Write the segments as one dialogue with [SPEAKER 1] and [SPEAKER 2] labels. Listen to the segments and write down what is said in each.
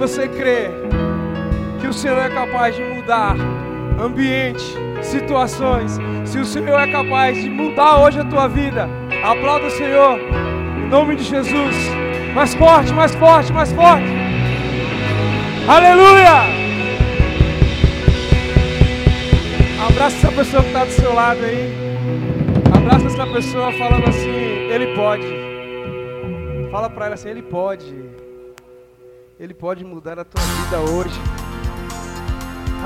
[SPEAKER 1] você crê que o Senhor é capaz de mudar ambiente, situações, se o Senhor é capaz de mudar hoje a tua vida, aplauda o Senhor, em nome de Jesus. Mais forte, mais forte, mais forte. Aleluia! Abraça essa pessoa que está do seu lado aí. Abraça essa pessoa falando assim: Ele pode. Fala para ela assim: Ele pode. Ele pode mudar a tua vida hoje.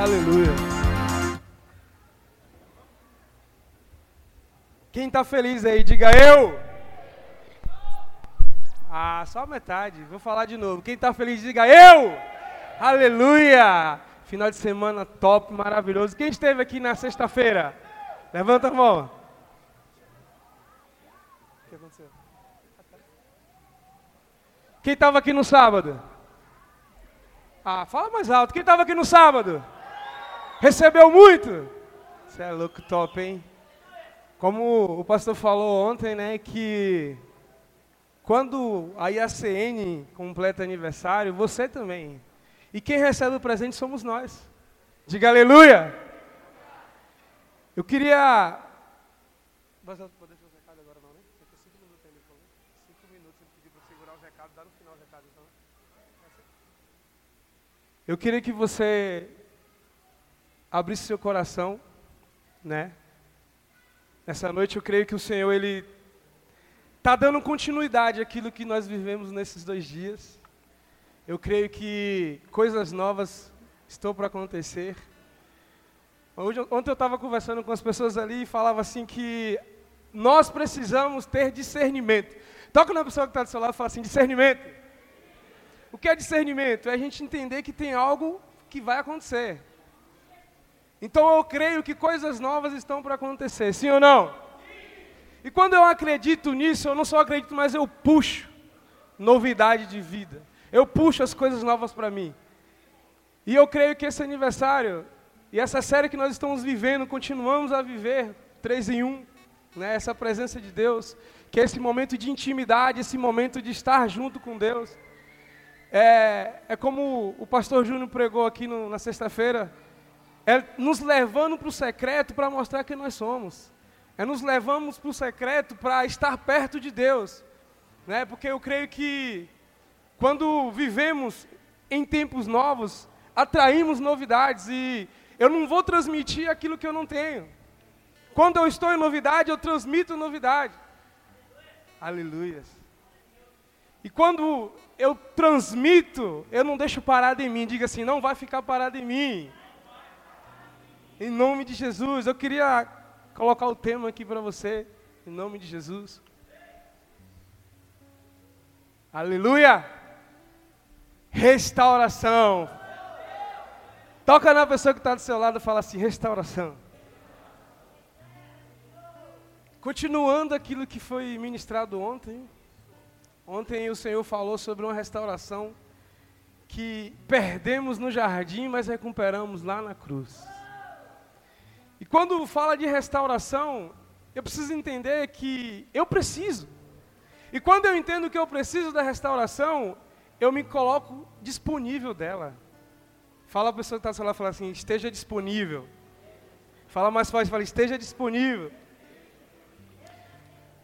[SPEAKER 1] Aleluia. Quem está feliz aí, diga eu. Ah, só metade. Vou falar de novo. Quem está feliz, diga eu. Aleluia. Final de semana top, maravilhoso. Quem esteve aqui na sexta-feira? Levanta a mão. O que aconteceu? Quem estava aqui no sábado? Ah, fala mais alto. Quem estava aqui no sábado? Recebeu muito? Você é louco top, hein? Como o pastor falou ontem, né, que quando a IACN completa aniversário, você também. E quem recebe o presente somos nós. Diga aleluia! Eu queria. Mas eu vou deixar os recados agora não, né? Tem cinco minutos ainda. Cinco minutos ele pediu para segurar os recados, dá no final os recados então. Eu queria que você abrisse seu coração, né? Nessa noite eu creio que o Senhor ele está dando continuidade àquilo que nós vivemos nesses dois dias. Eu creio que coisas novas estão para acontecer. Hoje, ontem eu estava conversando com as pessoas ali e falava assim que nós precisamos ter discernimento. Toca na pessoa que está do seu lado e fala assim, discernimento. O que é discernimento? É a gente entender que tem algo que vai acontecer. Então eu creio que coisas novas estão para acontecer, sim ou não? E quando eu acredito nisso, eu não só acredito, mas eu puxo novidade de vida. Eu puxo as coisas novas para mim. E eu creio que esse aniversário e essa série que nós estamos vivendo, continuamos a viver, três em um, né, essa presença de Deus, que é esse momento de intimidade, esse momento de estar junto com Deus. É, é como o pastor Júnior pregou aqui no, na sexta-feira, é nos levando para o secreto para mostrar quem nós somos. É nos levamos para o secreto para estar perto de Deus. Né? Porque eu creio que quando vivemos em tempos novos, atraímos novidades e eu não vou transmitir aquilo que eu não tenho. Quando eu estou em novidade, eu transmito novidade. Aleluias. E quando eu transmito, eu não deixo parado em mim. Diga assim, não vai ficar parado em mim. Em nome de Jesus, eu queria colocar o tema aqui para você, em nome de Jesus. Aleluia! Restauração. Toca na pessoa que está do seu lado e fala assim: restauração. Continuando aquilo que foi ministrado ontem. Ontem o Senhor falou sobre uma restauração que perdemos no jardim, mas recuperamos lá na cruz. E quando fala de restauração, eu preciso entender que eu preciso. E quando eu entendo que eu preciso da restauração, eu me coloco disponível dela. Fala a pessoa que está lá, fala assim, esteja disponível. Fala mais forte, fala, esteja disponível.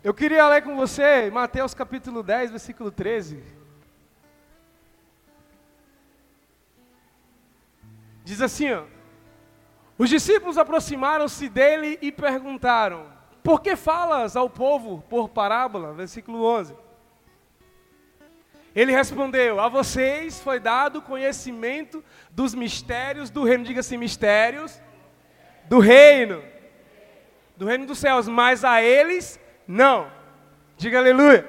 [SPEAKER 1] Eu queria ler com você Mateus capítulo 10, versículo 13. Diz assim, ó. Os discípulos aproximaram-se dele e perguntaram: Por que falas ao povo por parábola? Versículo 11. Ele respondeu: A vocês foi dado conhecimento dos mistérios do reino. Diga assim: mistérios do reino. Do reino dos céus. Mas a eles não. Diga aleluia.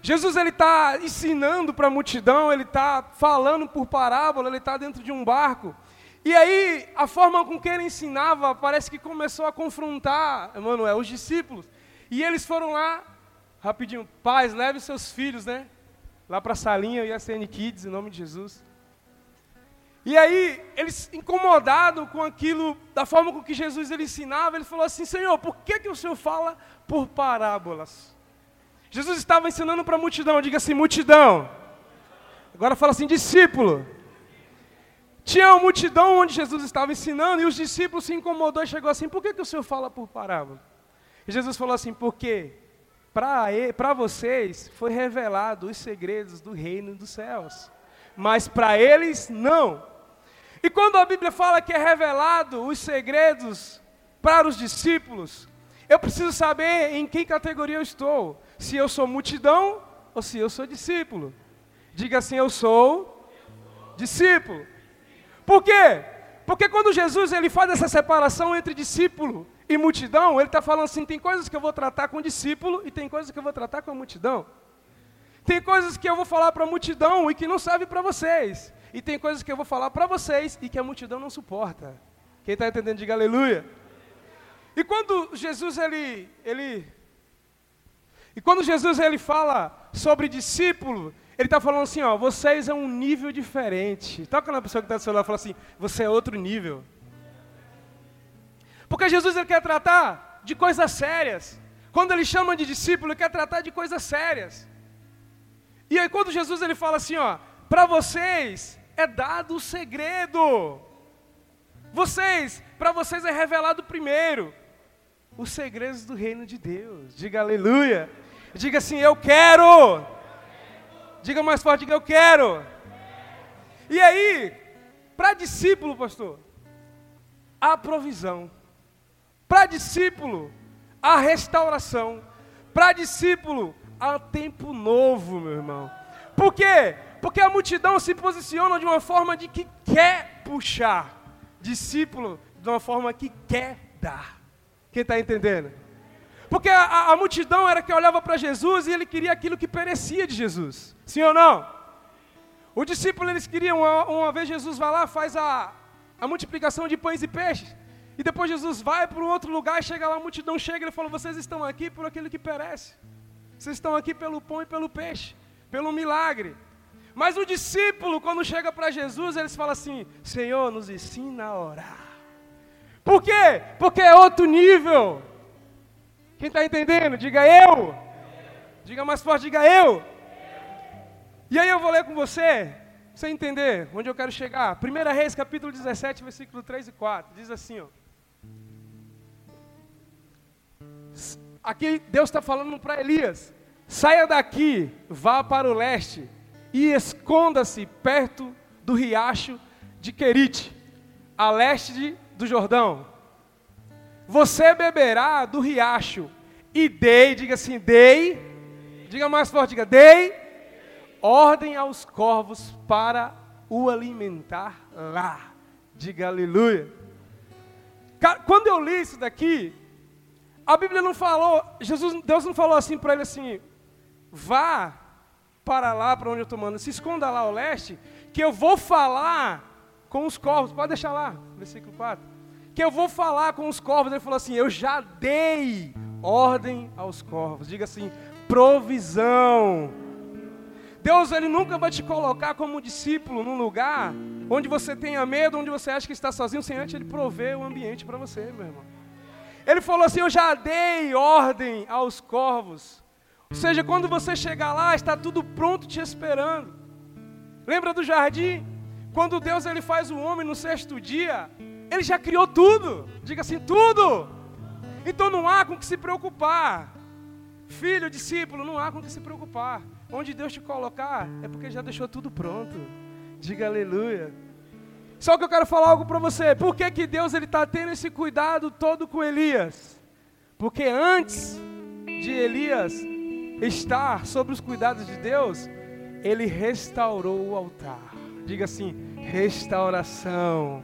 [SPEAKER 1] Jesus ele está ensinando para a multidão, ele está falando por parábola, ele está dentro de um barco. E aí, a forma com que ele ensinava parece que começou a confrontar, Emanuel, os discípulos. E eles foram lá, rapidinho, pais, leve seus filhos, né? Lá para a salinha e a CN Kids, em nome de Jesus. E aí, eles incomodados com aquilo, da forma com que Jesus ele ensinava, ele falou assim: Senhor, por que, que o Senhor fala por parábolas? Jesus estava ensinando para a multidão, diga assim: multidão. Agora fala assim: discípulo. Tinha uma multidão onde Jesus estava ensinando e os discípulos se incomodou e chegou assim: por que, que o senhor fala por parábola? E Jesus falou assim: porque para vocês foi revelado os segredos do reino dos céus, mas para eles não. E quando a Bíblia fala que é revelado os segredos para os discípulos, eu preciso saber em que categoria eu estou. Se eu sou multidão ou se eu sou discípulo. Diga assim: eu sou discípulo. Por quê? Porque quando Jesus ele faz essa separação entre discípulo e multidão, ele está falando assim: tem coisas que eu vou tratar com o discípulo e tem coisas que eu vou tratar com a multidão. Tem coisas que eu vou falar para a multidão e que não serve para vocês. E tem coisas que eu vou falar para vocês e que a multidão não suporta. Quem está entendendo, diga aleluia. E quando Jesus ele, ele e quando Jesus ele fala sobre discípulo, ele está falando assim, ó, vocês é um nível diferente. Toca na pessoa que está do seu lado e fala assim, você é outro nível. Porque Jesus ele quer tratar de coisas sérias. Quando ele chama de discípulo, ele quer tratar de coisas sérias. E aí quando Jesus ele fala assim, ó, para vocês é dado o segredo. Vocês, para vocês é revelado primeiro os segredos do reino de Deus. Diga aleluia. Diga assim, eu quero. Diga mais forte, diga eu quero. E aí, para discípulo, pastor, a provisão. Para discípulo, a restauração. Para discípulo, há tempo novo, meu irmão. Por quê? Porque a multidão se posiciona de uma forma de que quer puxar. Discípulo, de uma forma que quer dar. Quem está entendendo? Porque a, a, a multidão era que olhava para Jesus e ele queria aquilo que perecia de Jesus. Sim ou não? O discípulo eles queriam, uma, uma vez Jesus vai lá, faz a, a multiplicação de pães e peixes. E depois Jesus vai para um outro lugar chega lá, a multidão chega e ele fala: Vocês estão aqui por aquilo que perece. Vocês estão aqui pelo pão e pelo peixe, pelo milagre. Mas o discípulo, quando chega para Jesus, eles falam assim: Senhor, nos ensina a orar. Por quê? Porque é outro nível. Quem está entendendo? Diga eu. Diga mais forte, diga eu. E aí eu vou ler com você, você entender onde eu quero chegar. 1 Reis, capítulo 17, versículo 3 e 4. Diz assim, ó. Aqui Deus está falando para Elias: saia daqui, vá para o leste e esconda-se perto do riacho de Querite, a leste do Jordão. Você beberá do riacho e dei, diga assim, dei, diga mais forte, diga, dei ordem aos corvos para o alimentar lá. Diga aleluia. Quando eu li isso daqui, a Bíblia não falou, Jesus, Deus não falou assim para ele assim, vá para lá, para onde eu estou mandando, se esconda lá ao leste, que eu vou falar com os corvos. Pode deixar lá, versículo 4 que eu vou falar com os corvos. Ele falou assim: Eu já dei ordem aos corvos. Diga assim: provisão. Deus ele nunca vai te colocar como discípulo num lugar onde você tenha medo, onde você acha que está sozinho, sem antes ele prover o ambiente para você, meu irmão. Ele falou assim: Eu já dei ordem aos corvos. Ou seja, quando você chegar lá, está tudo pronto te esperando. Lembra do jardim? Quando Deus ele faz o homem no sexto dia, ele já criou tudo. Diga assim, tudo. Então não há com que se preocupar. Filho, discípulo, não há com que se preocupar. Onde Deus te colocar é porque já deixou tudo pronto. Diga aleluia. Só que eu quero falar algo para você. Por que, que Deus ele está tendo esse cuidado todo com Elias? Porque antes de Elias estar sobre os cuidados de Deus, ele restaurou o altar. Diga assim: restauração.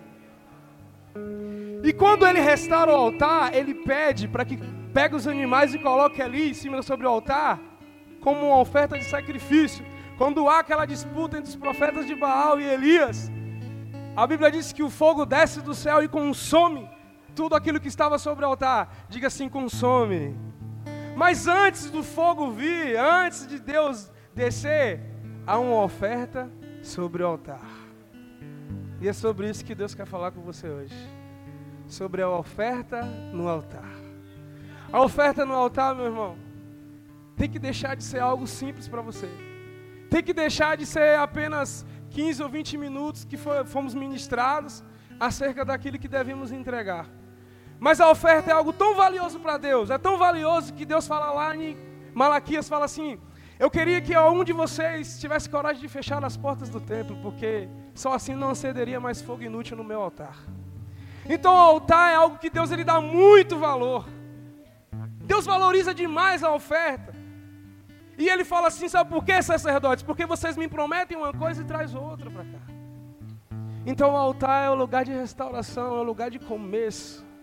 [SPEAKER 1] E quando ele restaura o altar, ele pede para que pegue os animais e coloque ali em cima sobre o altar, como uma oferta de sacrifício. Quando há aquela disputa entre os profetas de Baal e Elias, a Bíblia diz que o fogo desce do céu e consome tudo aquilo que estava sobre o altar. Diga assim: consome. Mas antes do fogo vir, antes de Deus descer, há uma oferta sobre o altar. E é sobre isso que Deus quer falar com você hoje. Sobre a oferta no altar. A oferta no altar, meu irmão, tem que deixar de ser algo simples para você. tem que deixar de ser apenas 15 ou 20 minutos que fomos ministrados acerca daquilo que devemos entregar. Mas a oferta é algo tão valioso para Deus, é tão valioso que Deus fala lá em Malaquias, fala assim, eu queria que algum de vocês tivesse coragem de fechar as portas do templo, porque só assim não acederia mais fogo inútil no meu altar. Então o altar é algo que Deus ele dá muito valor. Deus valoriza demais a oferta. E ele fala assim, sabe por quê, sacerdotes? Porque vocês me prometem uma coisa e traz outra para cá. Então o altar é o lugar de restauração, é o lugar de começo.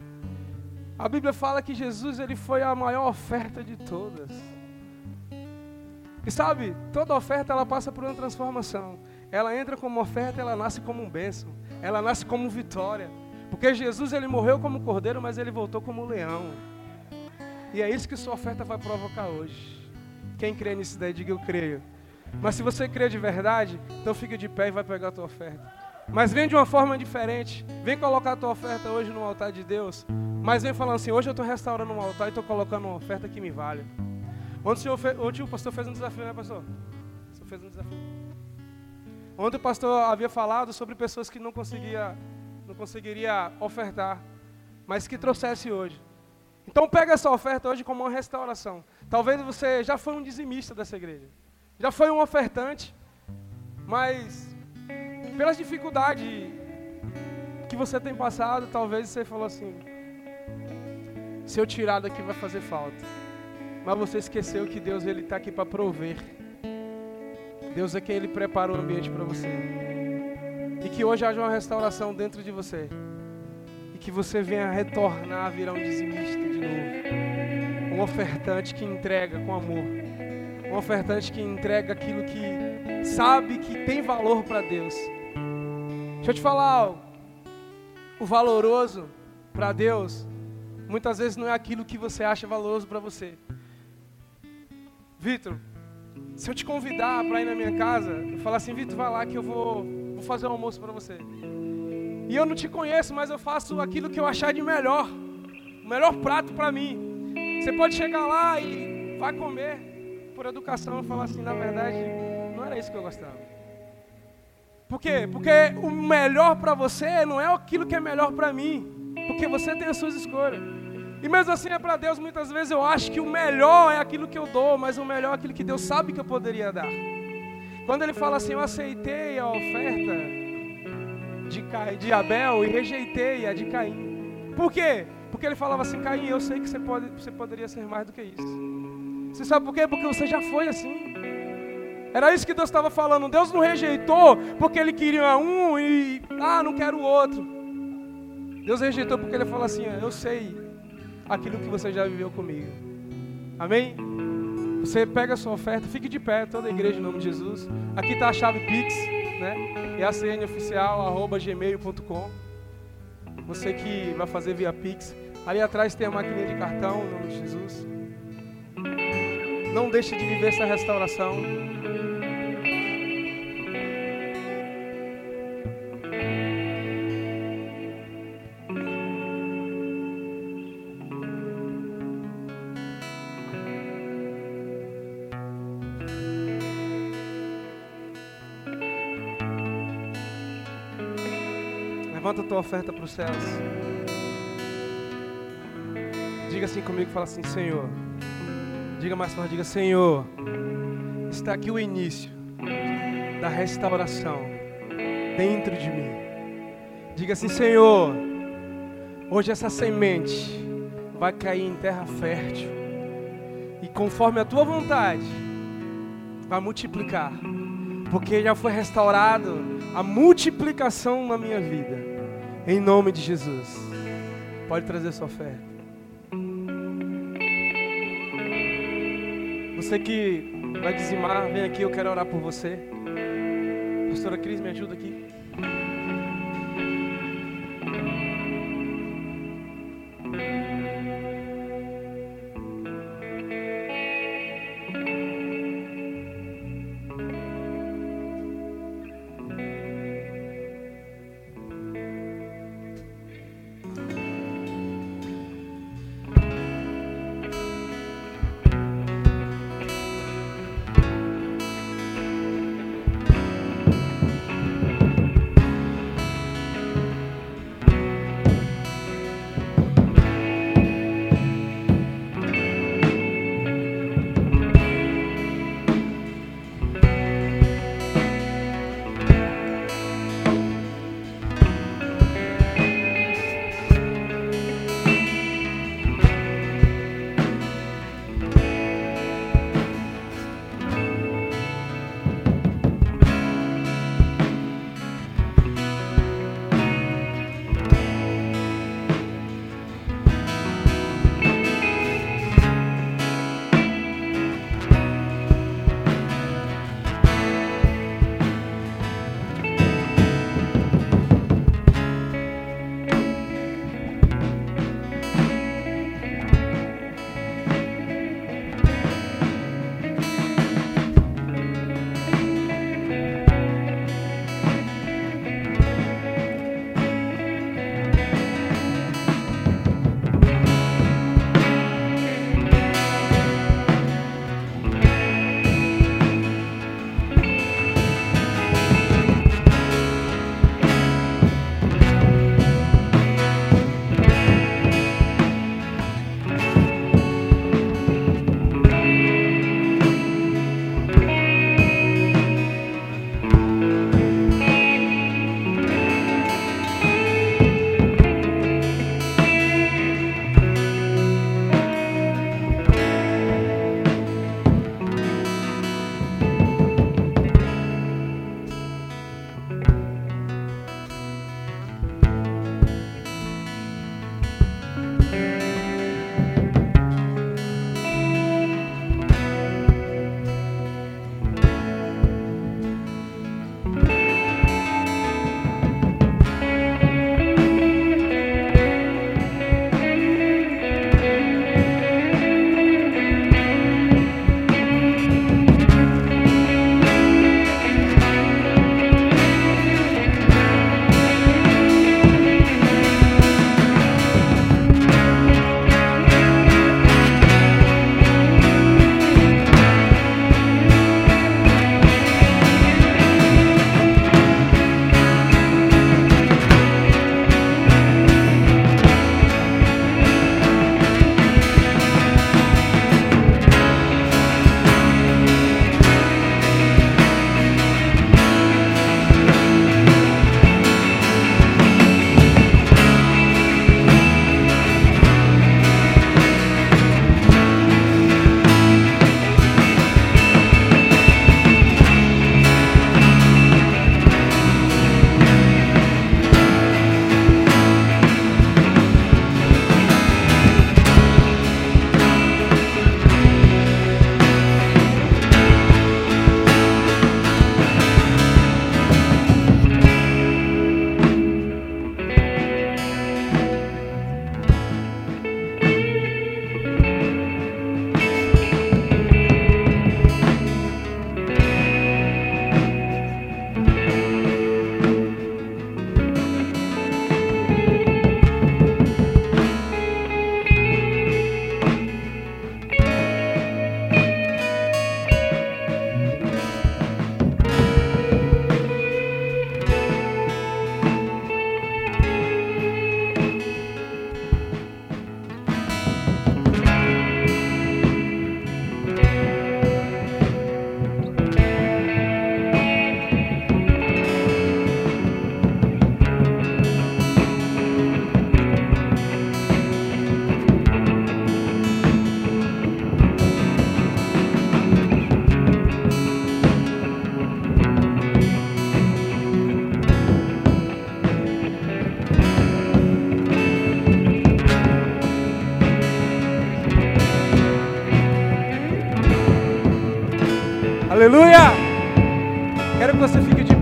[SPEAKER 1] A Bíblia fala que Jesus ele foi a maior oferta de todas. E sabe, toda oferta ela passa por uma transformação. Ela entra como oferta, ela nasce como um bênção. Ela nasce como vitória. Porque Jesus ele morreu como cordeiro, mas ele voltou como leão. E é isso que sua oferta vai provocar hoje. Quem crê nisso daí, diga eu creio. Mas se você crê de verdade, então fica de pé e vai pegar a tua oferta. Mas vem de uma forma diferente. Vem colocar a tua oferta hoje no altar de Deus. Mas vem falando assim, hoje eu estou restaurando um altar e estou colocando uma oferta que me vale. Ontem o, ontem o pastor fez um desafio, né, pastor? O senhor fez um desafio. Ontem o pastor havia falado sobre pessoas que não conseguia, não conseguiria ofertar, mas que trouxesse hoje. Então pega essa oferta hoje como uma restauração. Talvez você já foi um dizimista dessa igreja, já foi um ofertante, mas pelas dificuldades que você tem passado, talvez você falou assim: se eu tirar daqui vai fazer falta. Mas você esqueceu que Deus ele está aqui para prover. Deus é quem ele preparou o ambiente para você. E que hoje haja uma restauração dentro de você. E que você venha retornar a virar um dizimista de novo. Um ofertante que entrega com amor. Um ofertante que entrega aquilo que sabe que tem valor para Deus. Deixa eu te falar algo. O valoroso para Deus muitas vezes não é aquilo que você acha valoroso para você. Vitor, se eu te convidar para ir na minha casa, eu falar assim, Vitor, vai lá que eu vou, vou fazer um almoço para você. E eu não te conheço, mas eu faço aquilo que eu achar de melhor, o melhor prato para mim. Você pode chegar lá e vai comer por educação e falar assim, na verdade, não era isso que eu gostava. Por quê? Porque o melhor para você não é aquilo que é melhor para mim, porque você tem as suas escolhas. E mesmo assim é para Deus, muitas vezes eu acho que o melhor é aquilo que eu dou, mas o melhor é aquilo que Deus sabe que eu poderia dar. Quando ele fala assim, eu aceitei a oferta de, de Abel e rejeitei a de Caim. Por quê? Porque ele falava assim, Caim, eu sei que você, pode, você poderia ser mais do que isso. Você sabe por quê? Porque você já foi assim. Era isso que Deus estava falando. Deus não rejeitou porque ele queria um e, ah, não quero o outro. Deus rejeitou porque ele falou assim, eu sei aquilo que você já viveu comigo. Amém? Você pega a sua oferta, fique de pé, toda a igreja em nome de Jesus. Aqui está a chave Pix, né? É a oficial, arroba gmail.com. Você que vai fazer via Pix. Ali atrás tem a maquininha de cartão, em nome de Jesus. Não deixe de viver essa restauração. Levanta a tua oferta para os céus. Diga assim comigo, fala assim, Senhor. Diga mais forte, diga, Senhor. Está aqui o início da restauração dentro de mim. Diga assim, Senhor. Hoje essa semente vai cair em terra fértil. E conforme a tua vontade, vai multiplicar. Porque já foi restaurado a multiplicação na minha vida. Em nome de Jesus. Pode trazer sua fé. Você que vai dizimar, vem aqui, eu quero orar por você. Pastora Cris, me ajuda aqui.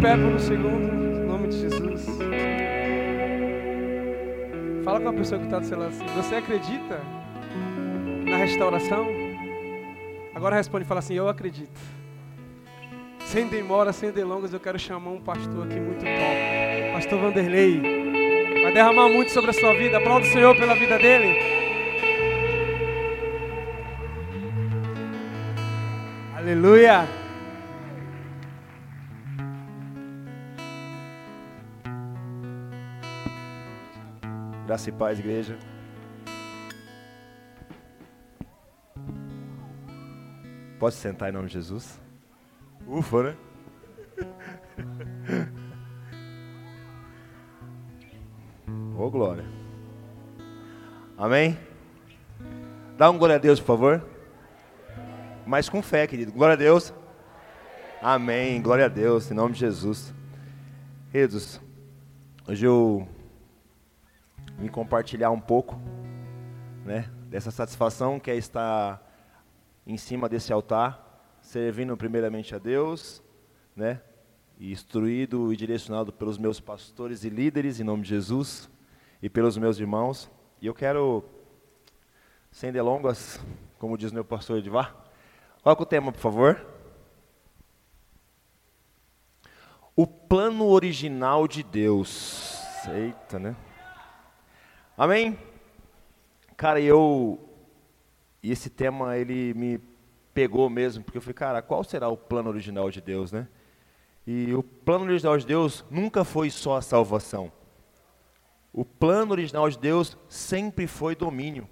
[SPEAKER 1] Pé por um segundo, em nome de Jesus. Fala com a pessoa que está do seu lado assim. Você acredita na restauração? Agora responde e fala assim: Eu acredito. Sem demora, sem delongas, eu quero chamar um pastor aqui muito top. Pastor Vanderlei. Vai derramar muito sobre a sua vida. Aplauda o Senhor pela vida dele. Aleluia.
[SPEAKER 2] Graça e paz, igreja. Pode sentar em nome de Jesus? Ufa, né? Ô oh, glória. Amém? Dá um glória a Deus, por favor. Mas com fé, querido. Glória a Deus. Amém. Glória a Deus, em nome de Jesus. Queridos, hoje eu vim compartilhar um pouco, né, dessa satisfação que é estar em cima desse altar, servindo primeiramente a Deus, né, e instruído e direcionado pelos meus pastores e líderes, em nome de Jesus, e pelos meus irmãos. E eu quero, sem delongas, como diz meu pastor Edvar, coloca o tema, por favor. O plano original de Deus. Eita, né? Amém? Cara, eu e esse tema, ele me pegou mesmo, porque eu falei, cara, qual será o plano original de Deus, né? E o plano original de Deus nunca foi só a salvação. O plano original de Deus sempre foi domínio.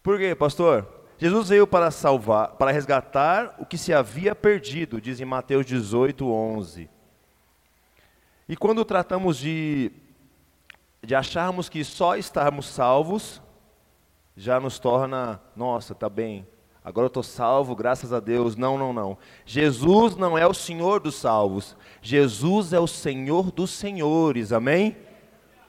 [SPEAKER 2] Por quê, pastor? Jesus veio para salvar, para resgatar o que se havia perdido, diz em Mateus 18, 11. E quando tratamos de, de acharmos que só estarmos salvos, já nos torna, nossa, tá bem, agora eu estou salvo, graças a Deus. Não, não, não. Jesus não é o Senhor dos salvos, Jesus é o Senhor dos senhores, amém?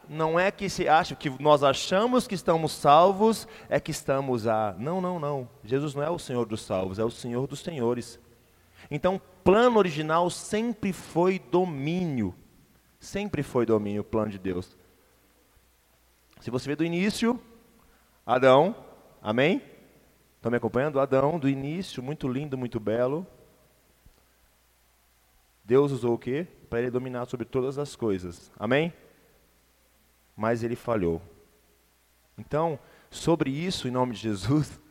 [SPEAKER 2] Não é que se acha que nós achamos que estamos salvos, é que estamos a. Não, não, não. Jesus não é o Senhor dos salvos, é o Senhor dos senhores. Então, plano original sempre foi domínio. Sempre foi domínio o plano de Deus. Se você vê do início, Adão, amém? Estão me acompanhando? Adão, do início, muito lindo, muito belo. Deus usou o quê? Para ele dominar sobre todas as coisas. Amém? Mas ele falhou. Então, sobre isso, em nome de Jesus,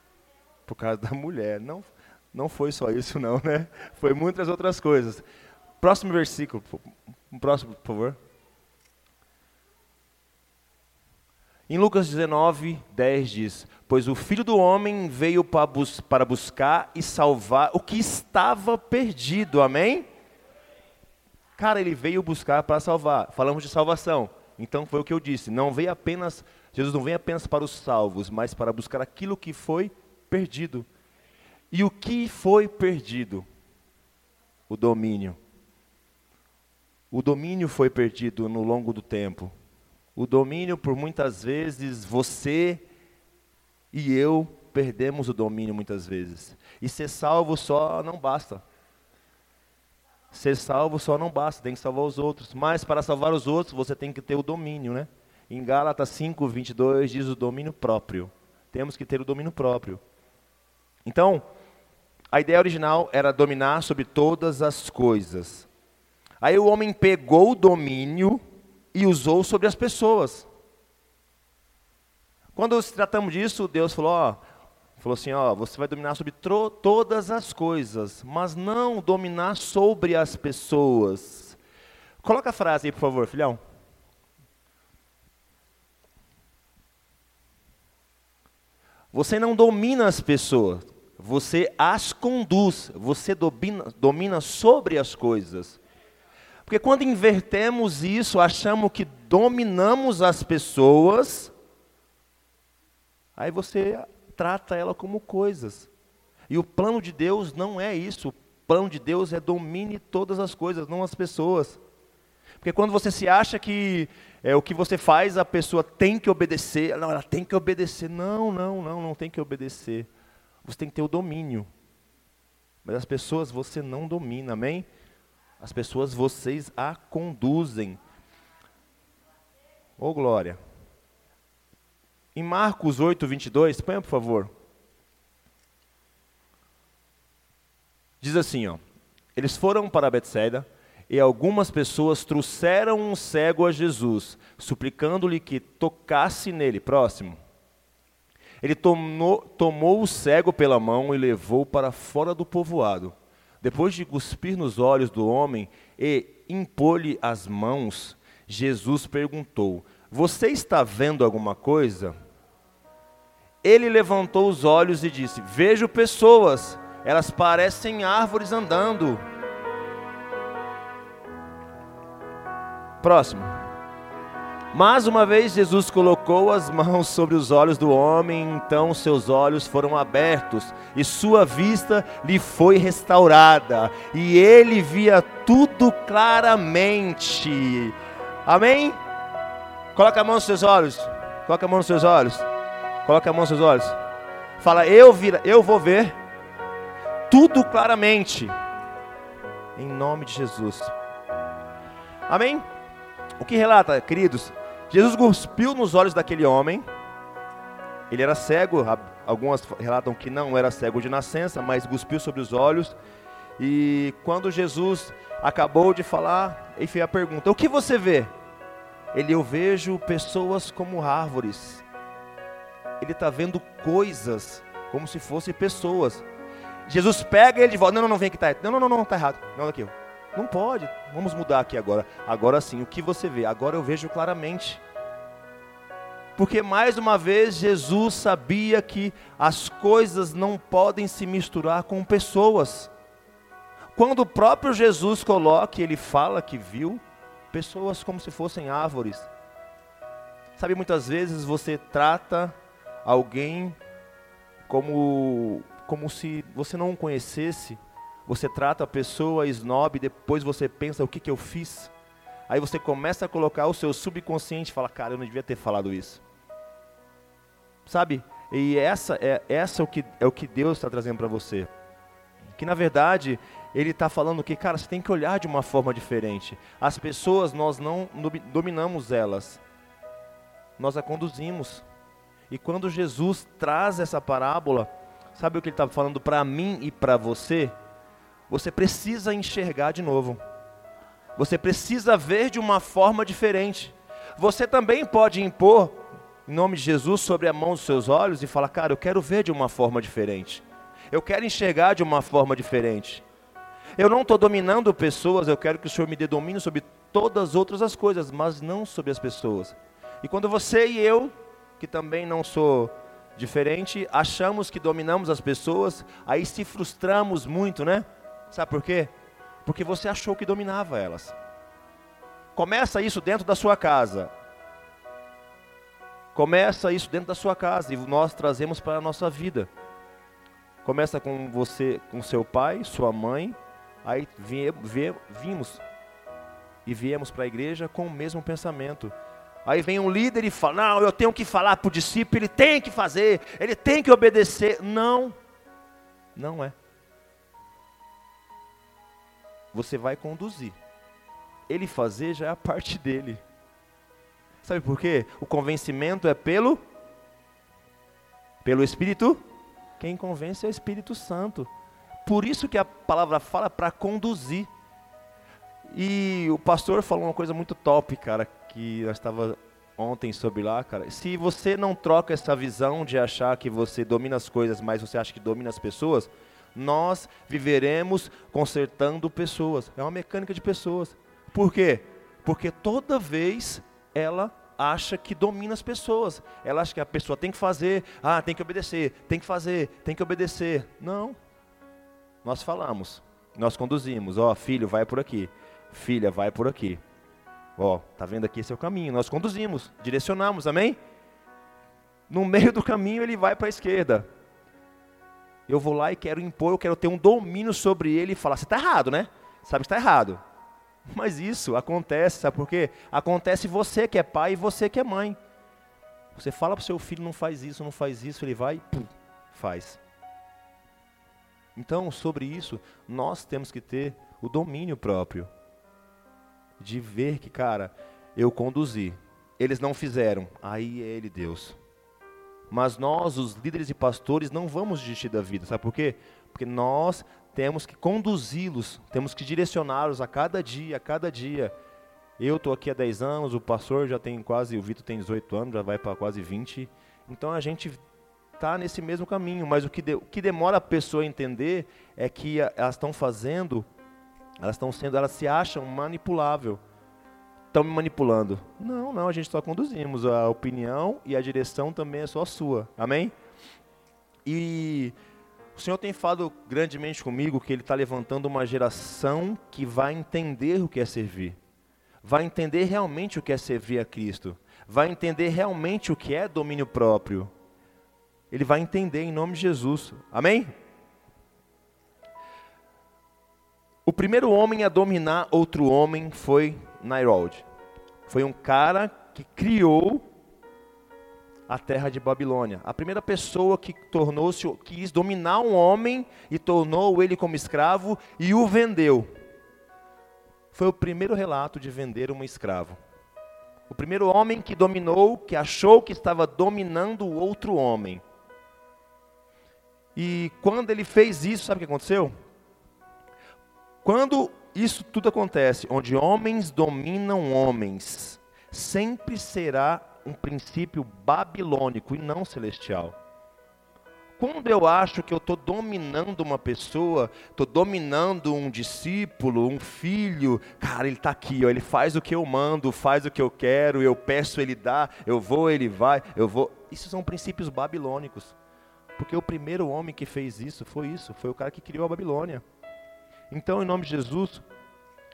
[SPEAKER 2] por causa da mulher, não, não foi só isso não, né? Foi muitas outras coisas. Próximo versículo, próximo, por favor. Em Lucas 19, 10 diz: Pois o filho do homem veio para buscar e salvar o que estava perdido, amém? Cara, ele veio buscar para salvar. Falamos de salvação. Então foi o que eu disse: não veio apenas, Jesus não vem apenas para os salvos, mas para buscar aquilo que foi perdido. E o que foi perdido? O domínio. O domínio foi perdido no longo do tempo. O domínio, por muitas vezes, você e eu perdemos o domínio muitas vezes. E ser salvo só não basta. Ser salvo só não basta, tem que salvar os outros. Mas para salvar os outros, você tem que ter o domínio, né? Em Gálatas 5, 22 diz o domínio próprio. Temos que ter o domínio próprio. Então, a ideia original era dominar sobre todas as coisas. Aí o homem pegou o domínio e usou sobre as pessoas. Quando se tratamos disso, Deus falou, ó, falou assim, ó, você vai dominar sobre todas as coisas, mas não dominar sobre as pessoas. Coloca a frase aí, por favor, filhão. Você não domina as pessoas, você as conduz, você domina, domina sobre as coisas. Porque quando invertemos isso, achamos que dominamos as pessoas, aí você trata ela como coisas. E o plano de Deus não é isso. O plano de Deus é domine todas as coisas, não as pessoas. Porque quando você se acha que é, o que você faz, a pessoa tem que obedecer, não, ela tem que obedecer. Não, não, não, não tem que obedecer. Você tem que ter o domínio. Mas as pessoas você não domina, amém? As pessoas vocês a conduzem. Ô oh, glória. Em Marcos 8, 22, põe por favor. Diz assim, ó. Eles foram para Betsaida e algumas pessoas trouxeram um cego a Jesus, suplicando-lhe que tocasse nele. Próximo. Ele tomou, tomou o cego pela mão e levou para fora do povoado. Depois de cuspir nos olhos do homem e impor-lhe as mãos, Jesus perguntou: Você está vendo alguma coisa? Ele levantou os olhos e disse: Vejo pessoas, elas parecem árvores andando. Próximo. Mais uma vez Jesus colocou as mãos sobre os olhos do homem, então seus olhos foram abertos e sua vista lhe foi restaurada, e ele via tudo claramente. Amém? Coloca a mão nos seus olhos. Coloca a mão nos seus olhos. Coloca a mão nos seus olhos. Fala, eu, vira, eu vou ver tudo claramente. Em nome de Jesus. Amém? O que relata, queridos? Jesus cuspiu nos olhos daquele homem. Ele era cego, algumas relatam que não era cego de nascença, mas cuspiu sobre os olhos. E quando Jesus acabou de falar, ele fez a pergunta: O que você vê? Ele, eu vejo pessoas como árvores. Ele está vendo coisas como se fossem pessoas. Jesus pega ele de volta. Não, não, não, vem aqui, tá. Não, não, não, não, tá errado. Não, aqui. Não pode. Vamos mudar aqui agora. Agora sim, o que você vê? Agora eu vejo claramente. Porque mais uma vez Jesus sabia que as coisas não podem se misturar com pessoas. Quando o próprio Jesus coloca, ele fala que viu pessoas como se fossem árvores. Sabe, muitas vezes você trata alguém como como se você não o conhecesse. Você trata a pessoa snob, depois você pensa o que que eu fiz. Aí você começa a colocar o seu subconsciente e fala, cara, eu não devia ter falado isso. Sabe? E essa é, essa é, o, que, é o que Deus está trazendo para você. Que na verdade, Ele está falando que, cara, você tem que olhar de uma forma diferente. As pessoas, nós não dominamos elas, nós a conduzimos. E quando Jesus traz essa parábola, sabe o que Ele está falando para mim e para você? Você precisa enxergar de novo. Você precisa ver de uma forma diferente. Você também pode impor em nome de Jesus, sobre a mão dos seus olhos e fala: Cara, eu quero ver de uma forma diferente. Eu quero enxergar de uma forma diferente. Eu não estou dominando pessoas, eu quero que o Senhor me dê domínio sobre todas as outras as coisas, mas não sobre as pessoas. E quando você e eu, que também não sou diferente, achamos que dominamos as pessoas, aí se frustramos muito, né? Sabe por quê? Porque você achou que dominava elas. Começa isso dentro da sua casa. Começa isso dentro da sua casa e nós trazemos para a nossa vida. Começa com você, com seu pai, sua mãe, aí vimos e viemos para a igreja com o mesmo pensamento. Aí vem um líder e fala: Não, eu tenho que falar para o discípulo, ele tem que fazer, ele tem que obedecer. Não, não é. Você vai conduzir. Ele fazer já é a parte dele. Sabe por quê? O convencimento é pelo pelo Espírito. Quem convence é o Espírito Santo. Por isso que a palavra fala para conduzir. E o pastor falou uma coisa muito top, cara, que eu estava ontem sobre lá, cara. Se você não troca essa visão de achar que você domina as coisas, mas você acha que domina as pessoas, nós viveremos consertando pessoas. É uma mecânica de pessoas. Por quê? Porque toda vez ela acha que domina as pessoas. Ela acha que a pessoa tem que fazer, ah, tem que obedecer, tem que fazer, tem que obedecer. Não. Nós falamos, nós conduzimos, ó, oh, filho, vai por aqui. Filha, vai por aqui. Ó, oh, tá vendo aqui esse é o caminho. Nós conduzimos, direcionamos, amém? No meio do caminho ele vai para a esquerda. Eu vou lá e quero impor, eu quero ter um domínio sobre ele e falar, você está errado, né? Sabe que está errado. Mas isso acontece, sabe por quê? Acontece você que é pai e você que é mãe. Você fala para o seu filho, não faz isso, não faz isso, ele vai pum, faz. Então, sobre isso, nós temos que ter o domínio próprio. De ver que, cara, eu conduzi. Eles não fizeram. Aí é ele Deus. Mas nós, os líderes e pastores, não vamos desistir da vida. Sabe por quê? Porque nós temos que conduzi-los, temos que direcioná-los a cada dia, a cada dia. Eu estou aqui há 10 anos, o pastor já tem quase, o Vitor tem 18 anos, já vai para quase 20. Então a gente está nesse mesmo caminho, mas o que, de, o que demora a pessoa a entender é que elas estão fazendo, elas estão sendo, elas se acham manipulável. Estão me manipulando. Não, não, a gente só conduzimos. A opinião e a direção também é só sua. Amém? E o Senhor tem falado grandemente comigo que Ele está levantando uma geração que vai entender o que é servir. Vai entender realmente o que é servir a Cristo. Vai entender realmente o que é domínio próprio ele vai entender em nome de Jesus. Amém? O primeiro homem a dominar outro homem foi Nairod. Foi um cara que criou a terra de Babilônia. A primeira pessoa que tornou-se, quis dominar um homem e tornou ele como escravo e o vendeu. Foi o primeiro relato de vender um escravo. O primeiro homem que dominou, que achou que estava dominando o outro homem. E quando ele fez isso, sabe o que aconteceu? Quando isso tudo acontece, onde homens dominam homens, sempre será um princípio babilônico e não celestial. Quando eu acho que eu estou dominando uma pessoa, estou dominando um discípulo, um filho, cara, ele está aqui, ó, ele faz o que eu mando, faz o que eu quero, eu peço, ele dá, eu vou, ele vai, eu vou. Isso são princípios babilônicos. Porque o primeiro homem que fez isso foi isso, foi o cara que criou a Babilônia. Então, em nome de Jesus,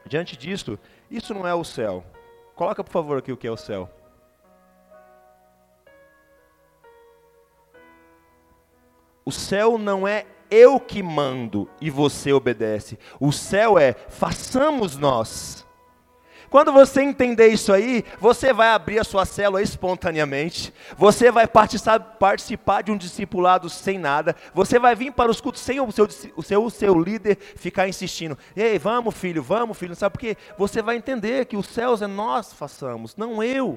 [SPEAKER 2] diante disso, isso não é o céu. Coloca, por favor, aqui o que é o céu. O céu não é eu que mando e você obedece. O céu é façamos nós. Quando você entender isso aí, você vai abrir a sua célula espontaneamente, você vai participar, de um discipulado sem nada, você vai vir para os cultos sem o seu, o seu, o seu líder ficar insistindo. Ei, vamos filho, vamos filho, sabe por quê? Você vai entender que os céus é nós façamos, não eu.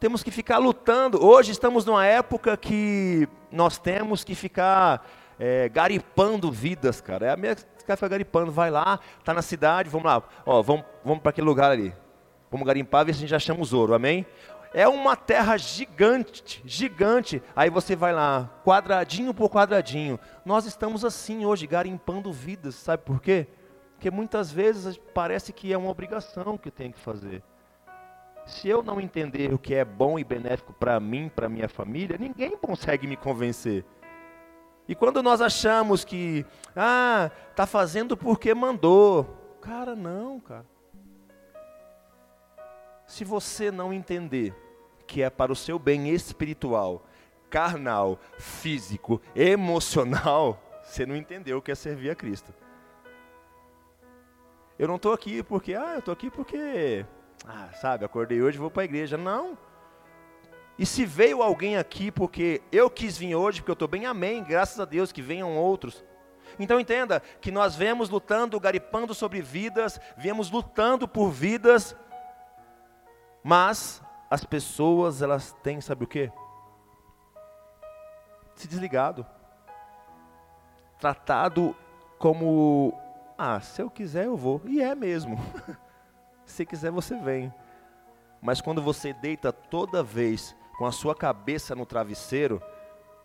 [SPEAKER 2] Temos que ficar lutando. Hoje estamos numa época que nós temos que ficar é, garipando vidas, cara. É a minha cara fica garipando, vai lá, está na cidade, vamos lá, ó, vamos, vamos para aquele lugar ali. Vamos garimpar, ver se a gente achamos ouro, amém? É uma terra gigante, gigante. Aí você vai lá, quadradinho por quadradinho. Nós estamos assim hoje, garimpando vidas, sabe por quê? Porque muitas vezes parece que é uma obrigação que tem que fazer. Se eu não entender o que é bom e benéfico para mim, para minha família, ninguém consegue me convencer. E quando nós achamos que, ah, tá fazendo porque mandou. Cara, não, cara. Se você não entender que é para o seu bem espiritual, carnal, físico, emocional, você não entendeu o que é servir a Cristo. Eu não estou aqui porque, ah, eu estou aqui porque, ah, sabe, acordei hoje vou para a igreja. Não. E se veio alguém aqui porque eu quis vir hoje, porque eu estou bem, amém, graças a Deus que venham outros. Então entenda que nós vemos lutando, garipando sobre vidas, viemos lutando por vidas, mas as pessoas elas têm, sabe o que? Se desligado, tratado como, ah, se eu quiser eu vou, e é mesmo. se quiser você vem. Mas quando você deita toda vez com a sua cabeça no travesseiro,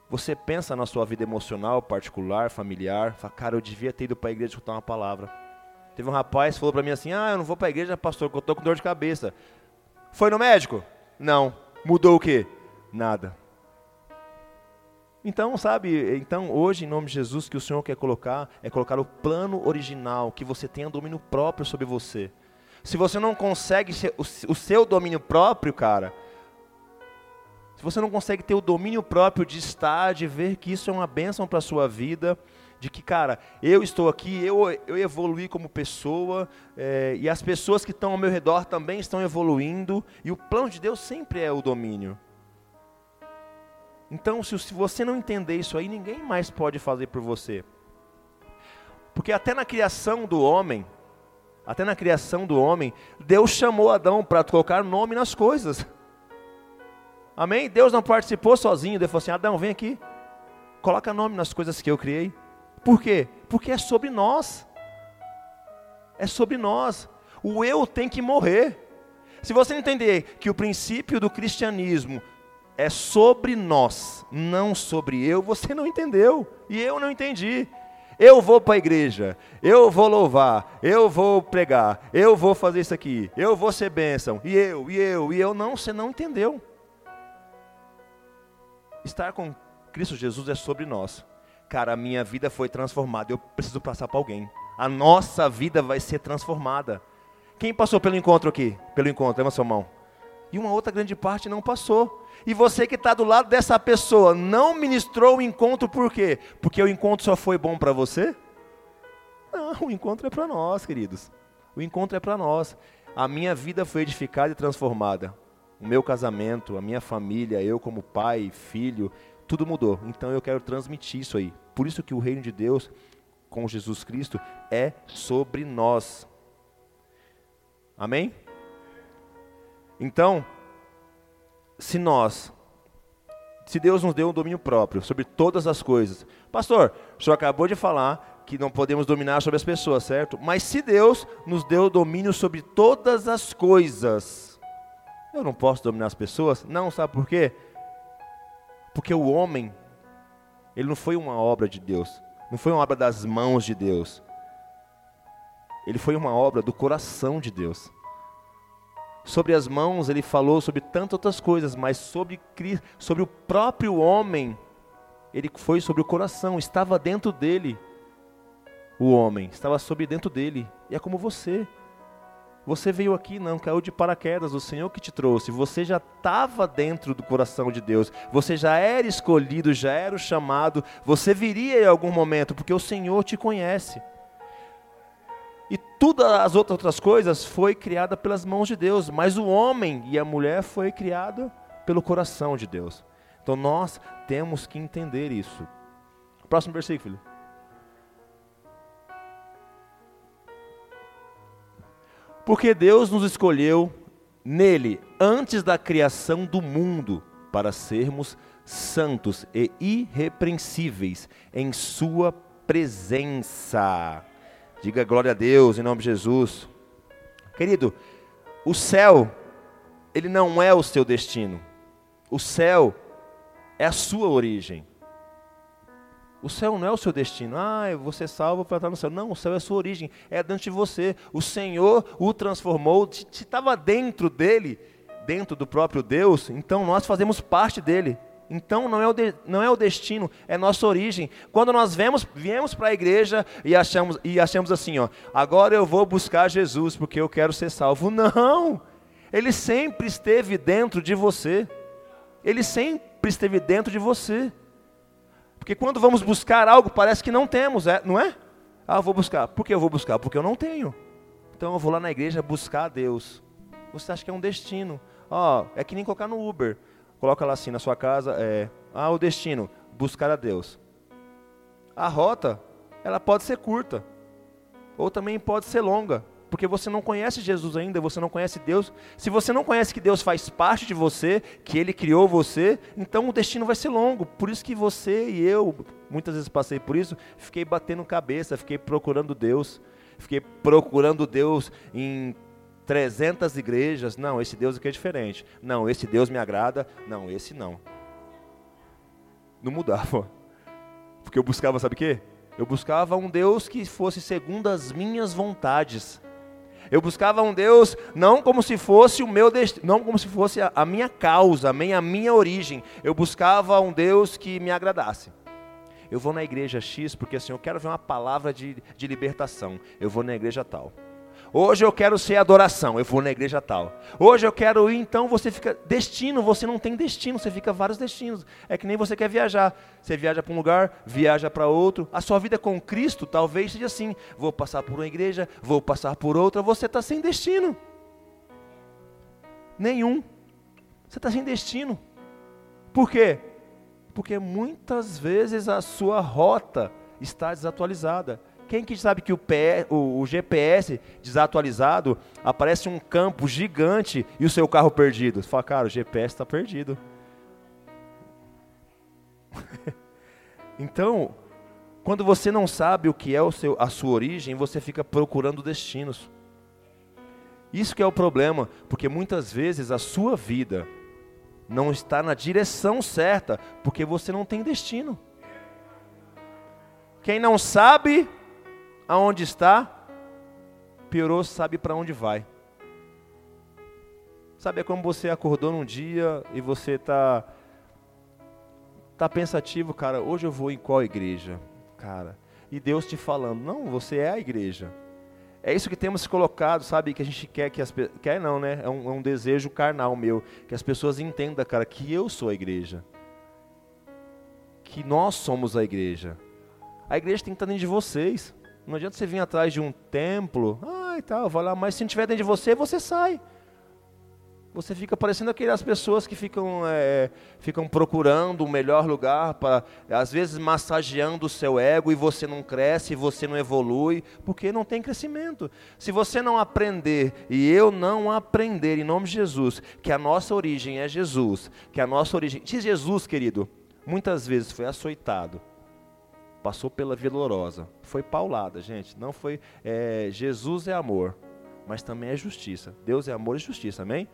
[SPEAKER 2] você pensa na sua vida emocional, particular, familiar, fala, cara, eu devia ter ido para a igreja escutar uma palavra. Teve um rapaz que falou para mim assim: "Ah, eu não vou para a igreja, pastor, porque eu estou com dor de cabeça". Foi no médico? Não. Mudou o quê? Nada. Então, sabe, então hoje em nome de Jesus que o Senhor quer colocar é colocar o plano original, que você tenha domínio próprio sobre você. Se você não consegue o seu domínio próprio, cara, se você não consegue ter o domínio próprio de estar, de ver que isso é uma bênção para a sua vida, de que, cara, eu estou aqui, eu, eu evoluí como pessoa, é, e as pessoas que estão ao meu redor também estão evoluindo, e o plano de Deus sempre é o domínio. Então, se, se você não entender isso aí, ninguém mais pode fazer por você. Porque até na criação do homem, até na criação do homem, Deus chamou Adão para colocar nome nas coisas. Amém? Deus não participou sozinho, Deus falou assim: Adão, vem aqui, coloca nome nas coisas que eu criei. Por quê? Porque é sobre nós. É sobre nós. O eu tem que morrer. Se você entender que o princípio do cristianismo é sobre nós, não sobre eu, você não entendeu. E eu não entendi. Eu vou para a igreja, eu vou louvar, eu vou pregar, eu vou fazer isso aqui, eu vou ser bênção, e eu, e eu, e eu. Não, você não entendeu. Estar com Cristo Jesus é sobre nós. Cara, a minha vida foi transformada, eu preciso passar para alguém. A nossa vida vai ser transformada. Quem passou pelo encontro aqui? Pelo encontro, leva sua mão. E uma outra grande parte não passou. E você que está do lado dessa pessoa não ministrou o encontro por quê? Porque o encontro só foi bom para você? Não, o encontro é para nós, queridos. O encontro é para nós. A minha vida foi edificada e transformada. O meu casamento, a minha família, eu como pai, filho, tudo mudou. Então eu quero transmitir isso aí. Por isso que o reino de Deus com Jesus Cristo é sobre nós. Amém? Então, se nós, se Deus nos deu um domínio próprio sobre todas as coisas, pastor, o senhor acabou de falar que não podemos dominar sobre as pessoas, certo? Mas se Deus nos deu domínio sobre todas as coisas, eu não posso dominar as pessoas? Não, sabe por quê? Porque o homem, ele não foi uma obra de Deus, não foi uma obra das mãos de Deus, ele foi uma obra do coração de Deus. Sobre as mãos ele falou sobre tantas outras coisas, mas sobre, sobre o próprio homem, ele foi sobre o coração, estava dentro dele. O homem estava sobre dentro dele, e é como você. Você veio aqui, não caiu de paraquedas, o Senhor que te trouxe. Você já estava dentro do coração de Deus. Você já era escolhido, já era o chamado. Você viria em algum momento, porque o Senhor te conhece. E todas as outras coisas foi criada pelas mãos de Deus, mas o homem e a mulher foi criado pelo coração de Deus. Então nós temos que entender isso. Próximo versículo. Porque Deus nos escolheu nele antes da criação do mundo para sermos santos e irrepreensíveis em sua presença. Diga glória a Deus em nome de Jesus. Querido, o céu, ele não é o seu destino. O céu é a sua origem. O céu não é o seu destino. Ah, você salva para estar no céu. Não, o céu é a sua origem. É dentro de você. O Senhor o transformou. Estava dentro dele, dentro do próprio Deus. Então nós fazemos parte dele. Então não é, o de, não é o destino, é nossa origem. Quando nós vemos, viemos para a igreja e achamos, e achamos assim, ó, agora eu vou buscar Jesus porque eu quero ser salvo. Não! Ele sempre esteve dentro de você. Ele sempre esteve dentro de você. Porque quando vamos buscar algo, parece que não temos, é, não é? Ah, vou buscar. Por que eu vou buscar? Porque eu não tenho. Então eu vou lá na igreja buscar a Deus. Você acha que é um destino? Ó, oh, é que nem colocar no Uber. Coloca lá assim na sua casa, é, ah, o destino, buscar a Deus. A rota, ela pode ser curta, ou também pode ser longa, porque você não conhece Jesus ainda, você não conhece Deus. Se você não conhece que Deus faz parte de você, que Ele criou você, então o destino vai ser longo. Por isso que você e eu, muitas vezes passei por isso, fiquei batendo cabeça, fiquei procurando Deus, fiquei procurando Deus em 300 igrejas, não, esse Deus aqui é diferente. Não, esse Deus me agrada. Não, esse não. Não mudava. Porque eu buscava, sabe o quê? Eu buscava um Deus que fosse segundo as minhas vontades. Eu buscava um Deus não como se fosse o meu não como se fosse a, a minha causa, a minha, a minha origem. Eu buscava um Deus que me agradasse. Eu vou na igreja X porque assim, eu quero ver uma palavra de, de libertação. Eu vou na igreja tal. Hoje eu quero ser adoração, eu vou na igreja tal. Hoje eu quero ir, então você fica. Destino, você não tem destino, você fica vários destinos. É que nem você quer viajar. Você viaja para um lugar, viaja para outro. A sua vida com Cristo talvez seja assim: vou passar por uma igreja, vou passar por outra. Você está sem destino. Nenhum. Você está sem destino. Por quê? Porque muitas vezes a sua rota está desatualizada. Quem que sabe que o, o, o GPS desatualizado aparece um campo gigante e o seu carro perdido? Você fala, cara, o GPS está perdido. então, quando você não sabe o que é o seu, a sua origem, você fica procurando destinos. Isso que é o problema, porque muitas vezes a sua vida não está na direção certa, porque você não tem destino. Quem não sabe aonde está, piorou, sabe para onde vai. Sabe é como você acordou num dia e você está tá pensativo, cara, hoje eu vou em qual igreja? Cara, e Deus te falando, não, você é a igreja. É isso que temos colocado, sabe? Que a gente quer que as. Quer não, né? É um, é um, desejo carnal meu. Que as pessoas entendam, cara, que eu sou a igreja. Que nós somos a igreja. A igreja tem que estar dentro de vocês. Não adianta você vir atrás de um templo. Ah, e tal, vai lá. Mas se não estiver dentro de você, você sai. Você fica parecendo aquelas pessoas que ficam, é, ficam procurando o um melhor lugar, para, às vezes massageando o seu ego e você não cresce, você não evolui, porque não tem crescimento. Se você não aprender e eu não aprender, em nome de Jesus, que a nossa origem é Jesus, que a nossa origem. Se Jesus, querido, muitas vezes foi açoitado, passou pela Via Dolorosa, foi paulada, gente, não foi. É, Jesus é amor, mas também é justiça. Deus é amor e justiça, amém?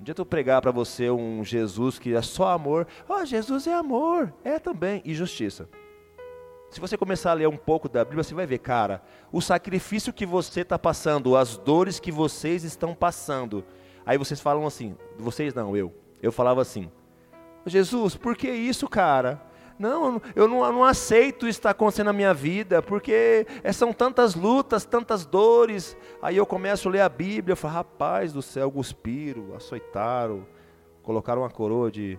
[SPEAKER 2] Um dia eu pregar para você um Jesus que é só amor. Oh, Jesus é amor. É também. E justiça. Se você começar a ler um pouco da Bíblia, você vai ver, cara, o sacrifício que você está passando, as dores que vocês estão passando. Aí vocês falam assim, vocês não, eu. Eu falava assim, Jesus, por que isso, cara? Não, eu não, eu não aceito isso estar acontecendo na minha vida, porque é, são tantas lutas, tantas dores. Aí eu começo a ler a Bíblia, eu falo, rapaz do céu, cuspiram, açoitaram, colocaram uma coroa de,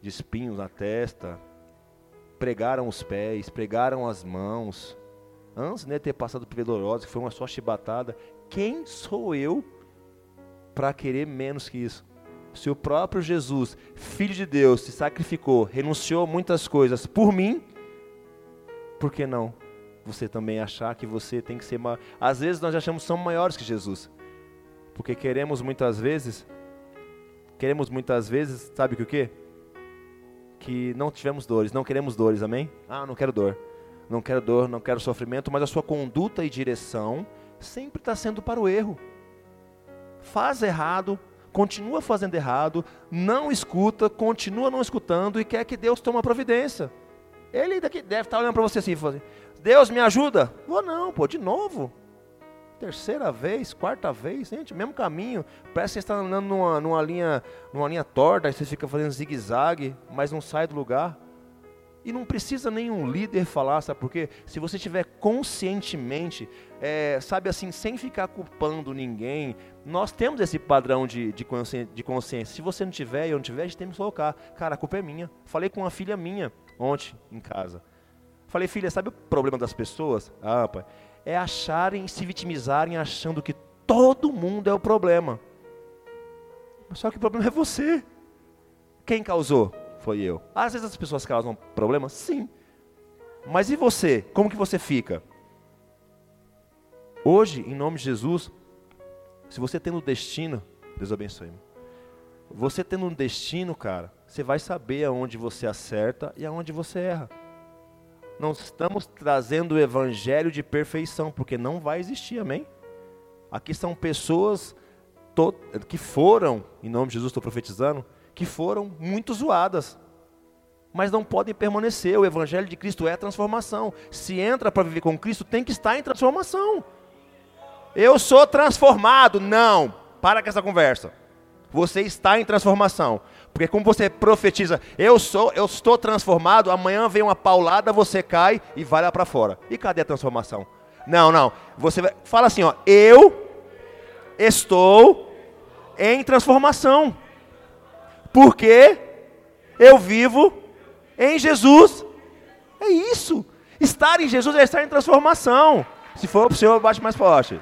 [SPEAKER 2] de espinhos na testa, pregaram os pés, pregaram as mãos. Antes de né, ter passado por dolorosa, que foi uma só chibatada, quem sou eu para querer menos que isso? Se o próprio Jesus, Filho de Deus, se sacrificou, renunciou muitas coisas por mim, por que não você também achar que você tem que ser maior? Às vezes nós achamos que somos maiores que Jesus, porque queremos muitas vezes, queremos muitas vezes, sabe o que? Que não tivemos dores, não queremos dores, amém? Ah, não quero dor, não quero dor, não quero sofrimento, mas a sua conduta e direção sempre está sendo para o erro. Faz errado, continua fazendo errado, não escuta, continua não escutando e quer que Deus tome providência. Ele daqui deve estar olhando para você assim, assim, Deus me ajuda? Vou não, pô, de novo. Terceira vez, quarta vez, gente, mesmo caminho. Parece que você está andando numa, numa, linha, numa linha torta, aí você fica fazendo zigue-zague, mas não sai do lugar. E não precisa nenhum líder falar, sabe por quê? Se você estiver conscientemente, é, sabe assim, sem ficar culpando ninguém, nós temos esse padrão de, de, consciência, de consciência. Se você não tiver e eu não tiver, a gente tem que colocar. Cara, a culpa é minha. Falei com uma filha minha ontem em casa. Falei, filha, sabe o problema das pessoas? Ah, pai, é acharem, se vitimizarem achando que todo mundo é o problema. Só que o problema é você. Quem causou? Foi eu. Às vezes as pessoas causam problemas, sim. Mas e você? Como que você fica? Hoje, em nome de Jesus, se você tem um destino, Deus abençoe. Você tendo um destino, cara, você vai saber aonde você acerta e aonde você erra. Não estamos trazendo o evangelho de perfeição, porque não vai existir, amém? Aqui são pessoas que foram, em nome de Jesus estou profetizando, que foram muito zoadas, mas não podem permanecer. O Evangelho de Cristo é transformação. Se entra para viver com Cristo, tem que estar em transformação. Eu sou transformado. Não, para com essa conversa. Você está em transformação. Porque como você profetiza, eu sou, eu estou transformado, amanhã vem uma paulada, você cai e vai lá para fora. E cadê a transformação? Não, não. Você vai, fala assim, ó, eu estou em transformação. Porque eu vivo em Jesus. É isso. Estar em Jesus é estar em transformação. Se for para o Senhor, bate mais forte.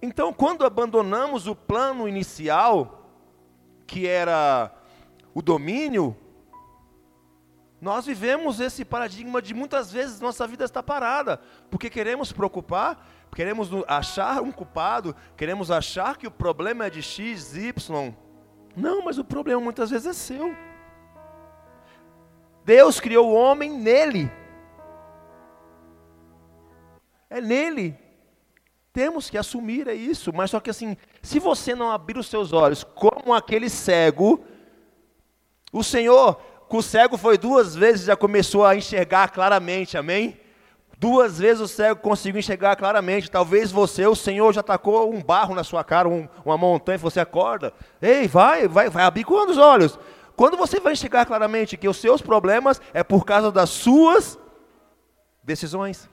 [SPEAKER 2] Então, quando abandonamos o plano inicial, que era o domínio, nós vivemos esse paradigma de muitas vezes nossa vida está parada, porque queremos preocupar, queremos achar um culpado, queremos achar que o problema é de X, Y. Não, mas o problema muitas vezes é seu. Deus criou o homem nele. É nele. Temos que assumir é isso, mas só que assim, se você não abrir os seus olhos como aquele cego, o Senhor, com o cego foi duas vezes já começou a enxergar claramente, amém? Duas vezes o cego conseguiu enxergar claramente. Talvez você, o Senhor já tacou um barro na sua cara, um, uma montanha, e você acorda. Ei, vai, vai, vai abrir quando os olhos? Quando você vai enxergar claramente que os seus problemas é por causa das suas decisões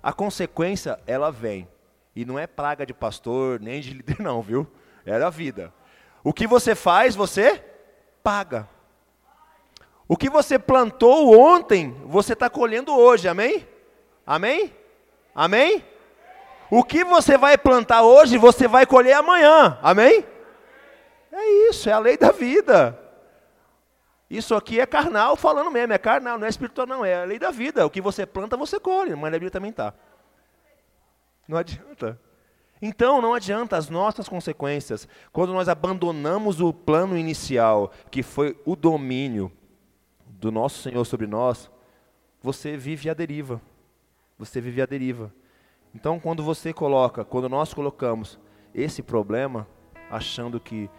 [SPEAKER 2] a consequência, ela vem. E não é praga de pastor, nem de líder, não, viu? É a vida. O que você faz, você paga. O que você plantou ontem, você está colhendo hoje, amém? Amém? Amém? O que você vai plantar hoje, você vai colher amanhã, amém? É isso, é a lei da vida. Isso aqui é carnal falando mesmo, é carnal, não é espiritual não, é a lei da vida. O que você planta, você colhe, mas na Bíblia também está. Não adianta. Então não adianta as nossas consequências, quando nós abandonamos o plano inicial, que foi o domínio do nosso Senhor sobre nós, você vive a deriva. Você vive a deriva. Então quando você coloca, quando nós colocamos esse problema, achando que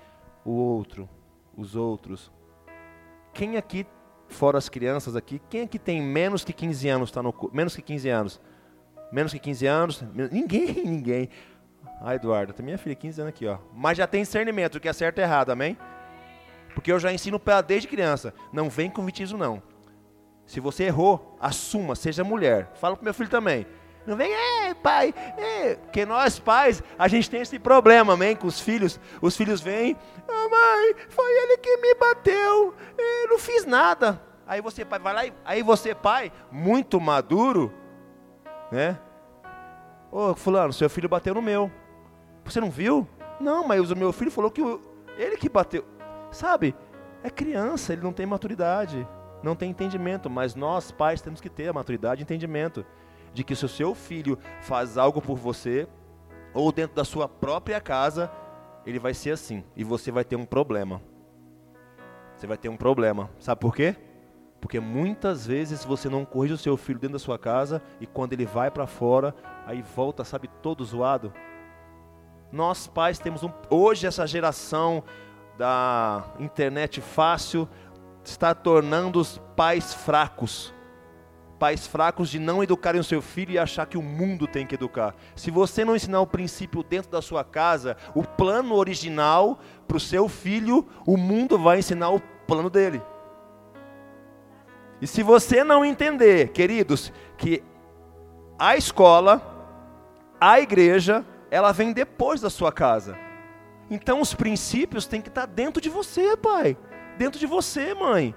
[SPEAKER 2] o outro, os outros, quem aqui, fora as crianças aqui, quem aqui tem menos que 15 anos, está no menos que 15 anos? Menos que 15 anos? Ninguém, ninguém. Ah, Eduardo, tem minha filha 15 anos aqui, ó. Mas já tem discernimento, que é certo e errado, amém? Porque eu já ensino para ela desde criança. Não vem com vitismo, não. Se você errou, assuma, seja mulher. Fala pro meu filho também. Não vem, é, pai, é. Porque nós pais, a gente tem esse problema, amém? Com os filhos. Os filhos vêm, oh, mãe, foi ele que me bateu, eu não fiz nada. Aí você, pai, vai lá e. Aí você, pai, muito maduro, né? Ô, oh, Fulano, seu filho bateu no meu. Você não viu? Não, mas o meu filho falou que ele que bateu. Sabe? É criança, ele não tem maturidade, não tem entendimento. Mas nós, pais, temos que ter a maturidade e entendimento de que se o seu filho faz algo por você, ou dentro da sua própria casa, ele vai ser assim, e você vai ter um problema. Você vai ter um problema. Sabe por quê? Porque muitas vezes você não corrige o seu filho dentro da sua casa e quando ele vai para fora, aí volta, sabe, todo zoado. Nós pais temos um, hoje essa geração da internet fácil está tornando os pais fracos pais fracos de não educarem o seu filho e achar que o mundo tem que educar. Se você não ensinar o princípio dentro da sua casa, o plano original para o seu filho, o mundo vai ensinar o plano dele. E se você não entender, queridos, que a escola, a igreja, ela vem depois da sua casa. Então os princípios têm que estar dentro de você, pai. Dentro de você, mãe.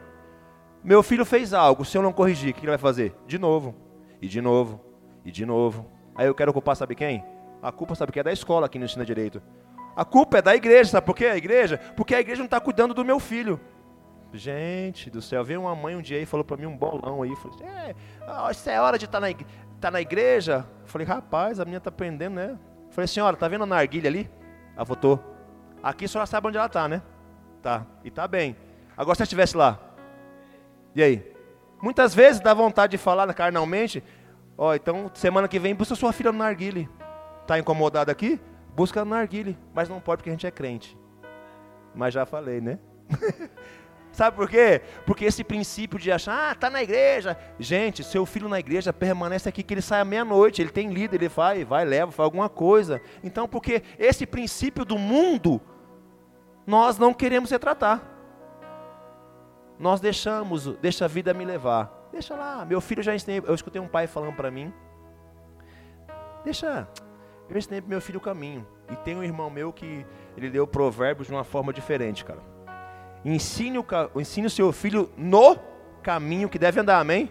[SPEAKER 2] Meu filho fez algo, se eu não corrigir, o que ele vai fazer? De novo, e de novo, e de novo. Aí eu quero culpar, sabe quem? A culpa, sabe que é da escola que não ensina direito. A culpa é da igreja, sabe por quê? A igreja? Porque a igreja não está cuidando do meu filho. Gente do céu, veio uma mãe um dia e falou para mim um bolão aí. Assim, é, isso é hora de estar tá na, tá na igreja. Falei, rapaz, a minha está aprendendo, né? Falei, senhora, tá vendo a narguilha ali? Ela votou. Aqui a senhora sabe onde ela está, né? Tá, e tá bem. Agora se ela estivesse lá, e aí? Muitas vezes dá vontade de falar carnalmente, ó, oh, então semana que vem busca sua filha no narguile. Tá incomodado aqui? Busca no narguile, mas não pode porque a gente é crente. Mas já falei, né? Sabe por quê? Porque esse princípio de achar, ah, tá na igreja. Gente, seu filho na igreja permanece aqui que ele sai à meia-noite, ele tem líder, ele vai, vai, leva, faz alguma coisa. Então, porque esse princípio do mundo, nós não queremos retratar nós deixamos, deixa a vida me levar. Deixa lá, meu filho já ensinei, eu escutei um pai falando para mim. Deixa, eu ensinei pro meu filho o caminho. E tem um irmão meu que ele deu provérbios de uma forma diferente, cara. Ensine o, ensine o seu filho no caminho que deve andar, amém?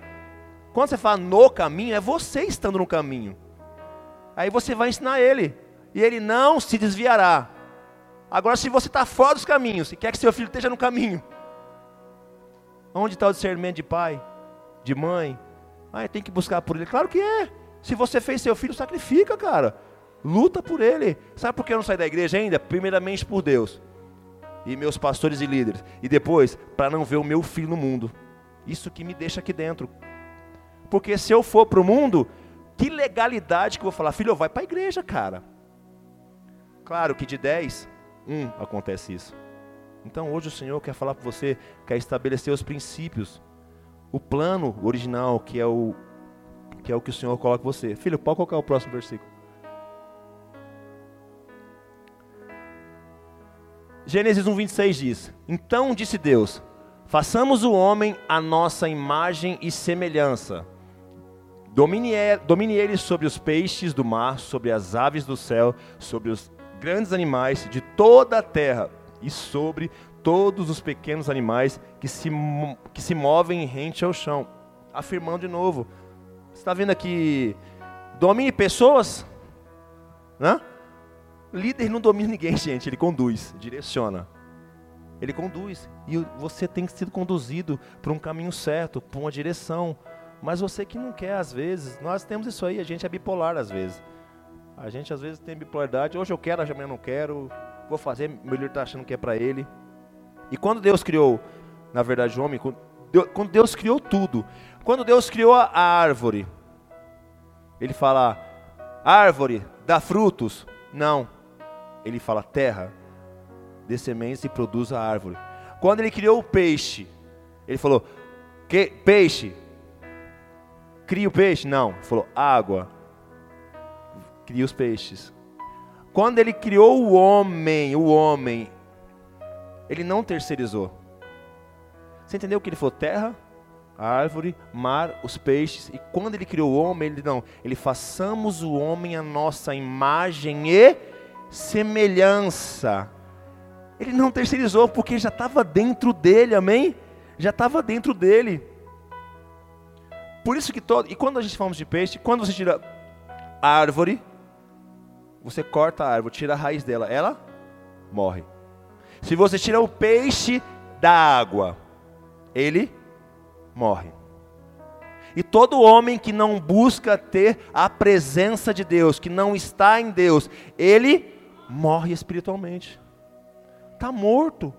[SPEAKER 2] Quando você fala no caminho, é você estando no caminho. Aí você vai ensinar ele. E ele não se desviará. Agora, se você está fora dos caminhos e quer que seu filho esteja no caminho, onde está o discernimento de pai, de mãe? Ah, tem que buscar por ele. Claro que é. Se você fez seu filho, sacrifica, cara. Luta por ele. Sabe por que eu não saí da igreja ainda? Primeiramente por Deus e meus pastores e líderes. E depois, para não ver o meu filho no mundo. Isso que me deixa aqui dentro. Porque se eu for para o mundo, que legalidade que eu vou falar? Filho, vai para a igreja, cara. Claro que de 10, um acontece isso. Então hoje o Senhor quer falar para você, quer estabelecer os princípios, o plano original, que é o que é o que o Senhor coloca você. Filho, pode colocar o próximo versículo. Gênesis 1:26 diz: Então disse Deus: Façamos o homem a nossa imagem e semelhança. Domine ele sobre os peixes do mar, sobre as aves do céu, sobre os grandes animais de toda a terra e sobre todos os pequenos animais que se, que se movem rente ao chão. Afirmando de novo. Está vendo aqui? Domine pessoas? Né? Líder não domina ninguém, gente. Ele conduz, direciona. Ele conduz. E você tem ser conduzido para um caminho certo, para uma direção. Mas você que não quer, às vezes, nós temos isso aí, a gente é bipolar às vezes. A gente às vezes tem bipolaridade. Hoje eu quero, amanhã eu não quero. Vou fazer, meu líder está achando que é para ele. E quando Deus criou, na verdade, o homem, quando Deus criou tudo, quando Deus criou a árvore, ele fala, árvore, dá frutos? Não. Ele fala, terra, dê sementes e produz a árvore. Quando ele criou o peixe, ele falou, que peixe? Cria o peixe? Não. Ele falou, água. Cria os peixes. Quando ele criou o homem, o homem, ele não terceirizou. Você entendeu que ele falou terra, árvore, mar, os peixes, e quando ele criou o homem, ele não, ele façamos o homem a nossa imagem e semelhança. Ele não terceirizou porque já estava dentro dele, amém? Já estava dentro dele. Por isso que todo, e quando a gente falamos de peixe, quando você tira árvore, você corta a árvore, tira a raiz dela, ela morre. Se você tira o peixe da água, ele morre. E todo homem que não busca ter a presença de Deus, que não está em Deus, ele morre espiritualmente. Está morto.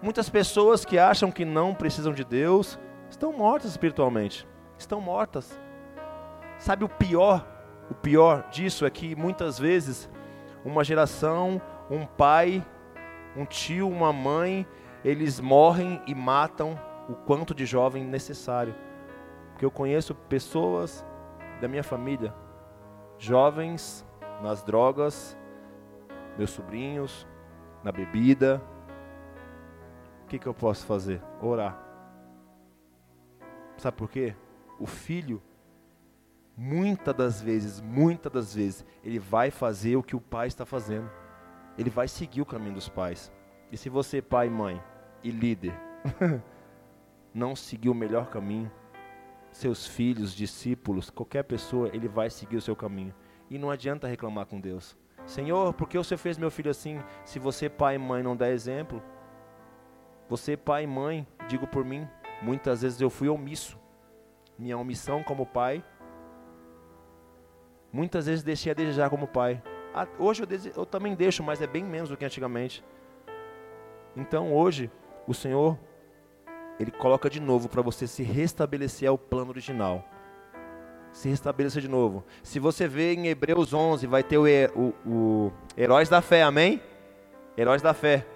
[SPEAKER 2] Muitas pessoas que acham que não precisam de Deus estão mortas espiritualmente. Estão mortas. Sabe o pior? O pior disso é que muitas vezes uma geração, um pai um tio, uma mãe, eles morrem e matam o quanto de jovem necessário. Porque eu conheço pessoas da minha família, jovens nas drogas, meus sobrinhos, na bebida. O que, que eu posso fazer? Orar. Sabe por quê? O filho, muitas das vezes, muitas das vezes, ele vai fazer o que o pai está fazendo ele vai seguir o caminho dos pais. E se você, pai, mãe e líder, não seguir o melhor caminho, seus filhos, discípulos, qualquer pessoa, ele vai seguir o seu caminho. E não adianta reclamar com Deus. Senhor, por que você fez meu filho assim? Se você, pai e mãe, não der exemplo, você, pai e mãe, digo por mim, muitas vezes eu fui omisso. Minha omissão como pai, muitas vezes deixei a desejar como pai. Hoje eu, eu também deixo, mas é bem menos do que antigamente. Então hoje, o Senhor, Ele coloca de novo para você se restabelecer ao plano original. Se restabelecer de novo. Se você vê em Hebreus 11, vai ter o, o, o Heróis da Fé, amém? Heróis da Fé.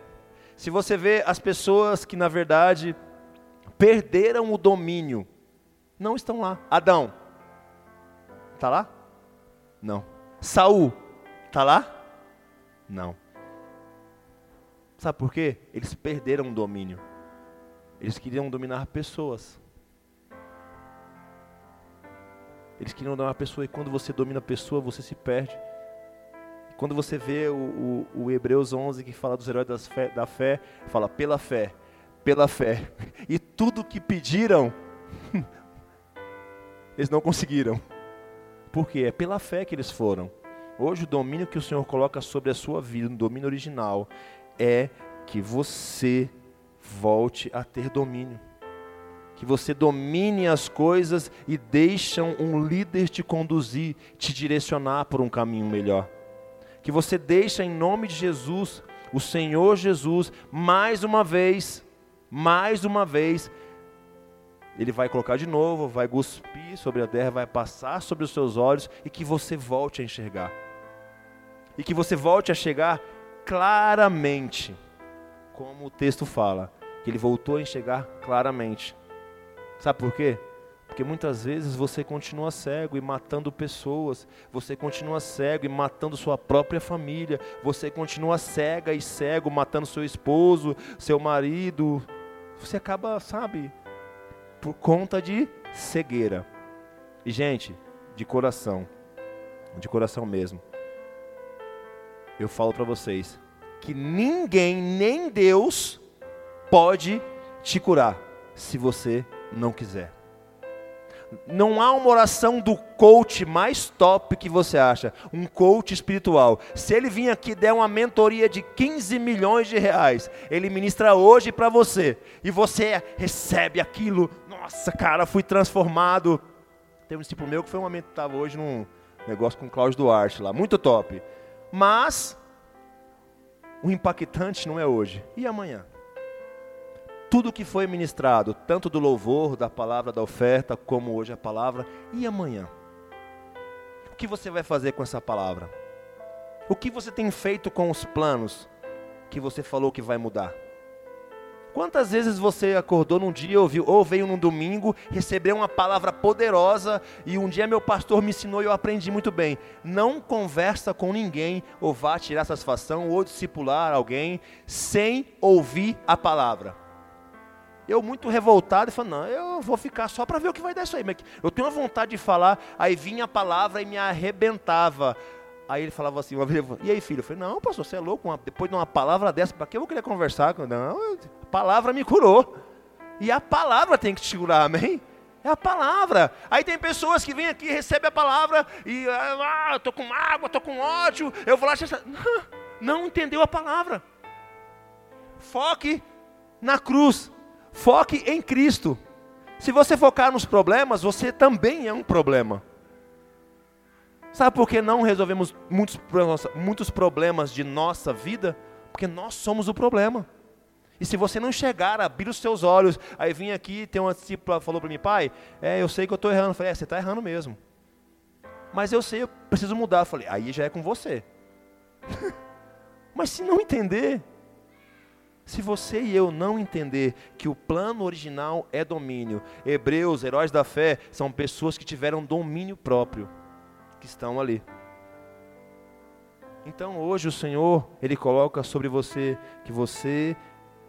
[SPEAKER 2] Se você vê as pessoas que na verdade perderam o domínio, não estão lá. Adão, está lá? Não. Saul, Está lá? Não. Sabe por quê? Eles perderam o domínio. Eles queriam dominar pessoas. Eles queriam dominar a pessoa e quando você domina a pessoa, você se perde. Quando você vê o, o, o Hebreus 11 que fala dos heróis fé, da fé, fala pela fé, pela fé. E tudo que pediram, eles não conseguiram. Por quê? É pela fé que eles foram. Hoje o domínio que o Senhor coloca sobre a sua vida, o domínio original, é que você volte a ter domínio. Que você domine as coisas e deixam um líder te conduzir, te direcionar por um caminho melhor. Que você deixa em nome de Jesus, o Senhor Jesus, mais uma vez, mais uma vez, ele vai colocar de novo, vai cuspir sobre a terra, vai passar sobre os seus olhos e que você volte a enxergar. E que você volte a chegar claramente, como o texto fala, que ele voltou a enxergar claramente. Sabe por quê? Porque muitas vezes você continua cego e matando pessoas, você continua cego e matando sua própria família, você continua cega e cego matando seu esposo, seu marido. Você acaba, sabe, por conta de cegueira. E, gente, de coração, de coração mesmo, eu falo para vocês que ninguém, nem Deus, pode te curar se você não quiser. Não há uma oração do coach mais top que você acha, um coach espiritual. Se ele vir aqui der uma mentoria de 15 milhões de reais, ele ministra hoje para você, e você recebe aquilo, nossa, cara, fui transformado. Tem um discípulo meu que foi um momento, estava hoje num negócio com o Cláudio Duarte lá, muito top. Mas, o impactante não é hoje, e amanhã? Tudo que foi ministrado, tanto do louvor, da palavra, da oferta, como hoje a palavra, e amanhã? O que você vai fazer com essa palavra? O que você tem feito com os planos que você falou que vai mudar? Quantas vezes você acordou num dia, ouviu, ou veio num domingo, recebeu uma palavra poderosa e um dia meu pastor me ensinou e eu aprendi muito bem. Não conversa com ninguém ou vá tirar satisfação ou discipular alguém sem ouvir a palavra. Eu muito revoltado, falei, não, eu vou ficar só para ver o que vai dar isso aí. Eu tenho uma vontade de falar, aí vinha a palavra e me arrebentava. Aí ele falava assim, e aí filho? Eu falei, não, pastor, você é louco, uma, depois de uma palavra dessa, para que eu vou querer conversar? Não, a palavra me curou. E a palavra tem que te curar, amém? É a palavra. Aí tem pessoas que vêm aqui, recebem a palavra e, ah, estou com água, estou com ódio, eu vou lá, não, não entendeu a palavra. Foque na cruz. Foque em Cristo. Se você focar nos problemas, você também é um problema. Sabe por que não resolvemos muitos, muitos problemas de nossa vida? Porque nós somos o problema. E se você não chegar, abrir os seus olhos, aí vim aqui, tem uma discípula falou para mim, pai, é, eu sei que eu estou errando. Eu falei, é, você está errando mesmo. Mas eu sei, eu preciso mudar. Eu falei, aí já é com você. Mas se não entender, se você e eu não entender que o plano original é domínio, hebreus, heróis da fé, são pessoas que tiveram domínio próprio, que estão ali. Então hoje o Senhor, Ele coloca sobre você que você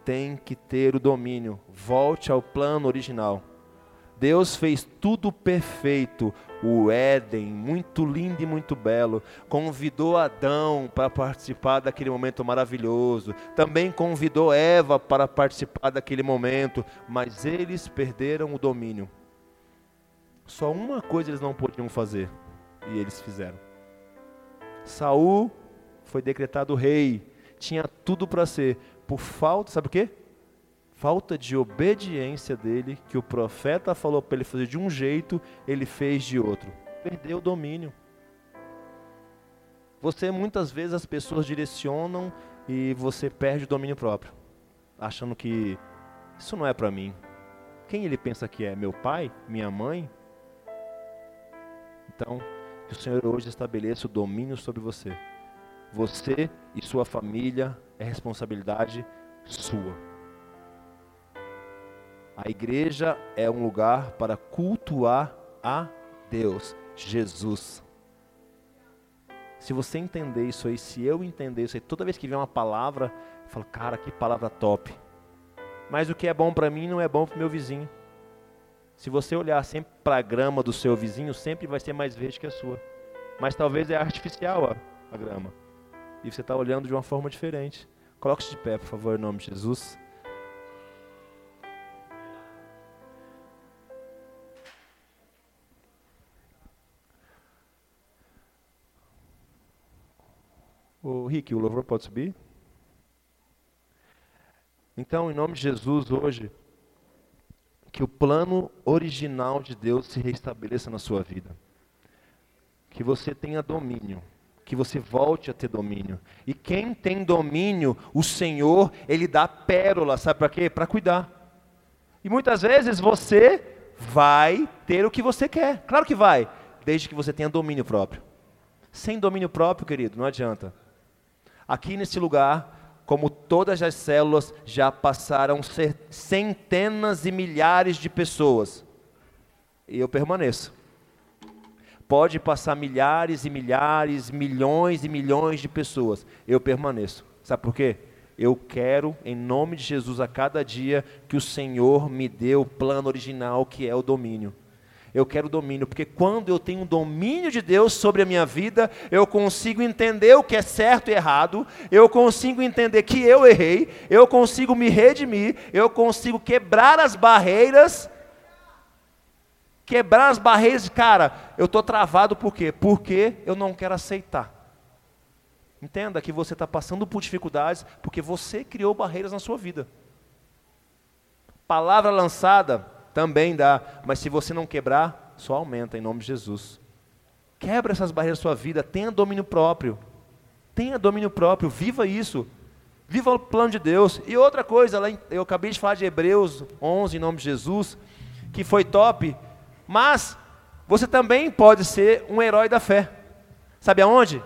[SPEAKER 2] tem que ter o domínio. Volte ao plano original. Deus fez tudo perfeito, o Éden, muito lindo e muito belo. Convidou Adão para participar daquele momento maravilhoso. Também convidou Eva para participar daquele momento, mas eles perderam o domínio. Só uma coisa eles não podiam fazer, e eles fizeram. Saul foi decretado rei, tinha tudo para ser, por falta, sabe o quê? Falta de obediência dele, que o profeta falou para ele fazer de um jeito, ele fez de outro. Perdeu o domínio. Você muitas vezes as pessoas direcionam e você perde o domínio próprio, achando que isso não é para mim. Quem ele pensa que é? Meu pai? Minha mãe? Então, que o Senhor hoje estabeleça o domínio sobre você. Você e sua família é responsabilidade sua. A igreja é um lugar para cultuar a Deus, Jesus. Se você entender isso aí, se eu entender isso aí, toda vez que vem uma palavra, eu falo, cara, que palavra top. Mas o que é bom para mim não é bom para o meu vizinho. Se você olhar sempre para a grama do seu vizinho, sempre vai ser mais verde que a sua. Mas talvez é artificial a, a grama. E você está olhando de uma forma diferente. Coloque-se de pé, por favor, em nome de Jesus. O Rick, o louvor pode subir? Então, em nome de Jesus, hoje, que o plano original de Deus se restabeleça na sua vida. Que você tenha domínio, que você volte a ter domínio. E quem tem domínio, o Senhor, ele dá pérola, sabe para quê? Para cuidar. E muitas vezes você vai ter o que você quer. Claro que vai, desde que você tenha domínio próprio. Sem domínio próprio, querido, não adianta. Aqui nesse lugar, como todas as células, já passaram centenas e milhares de pessoas. E eu permaneço. Pode passar milhares e milhares, milhões e milhões de pessoas. Eu permaneço. Sabe por quê? Eu quero, em nome de Jesus, a cada dia que o Senhor me dê o plano original, que é o domínio. Eu quero domínio, porque quando eu tenho domínio de Deus sobre a minha vida, eu consigo entender o que é certo e errado, eu consigo entender que eu errei, eu consigo me redimir, eu consigo quebrar as barreiras. Quebrar as barreiras, cara, eu estou travado por quê? Porque eu não quero aceitar. Entenda que você está passando por dificuldades porque você criou barreiras na sua vida. Palavra lançada, também dá, mas se você não quebrar, só aumenta em nome de Jesus. Quebra essas barreiras da sua vida, tenha domínio próprio. Tenha domínio próprio, viva isso. Viva o plano de Deus. E outra coisa, eu acabei de falar de Hebreus 11 em nome de Jesus, que foi top, mas você também pode ser um herói da fé. Sabe aonde?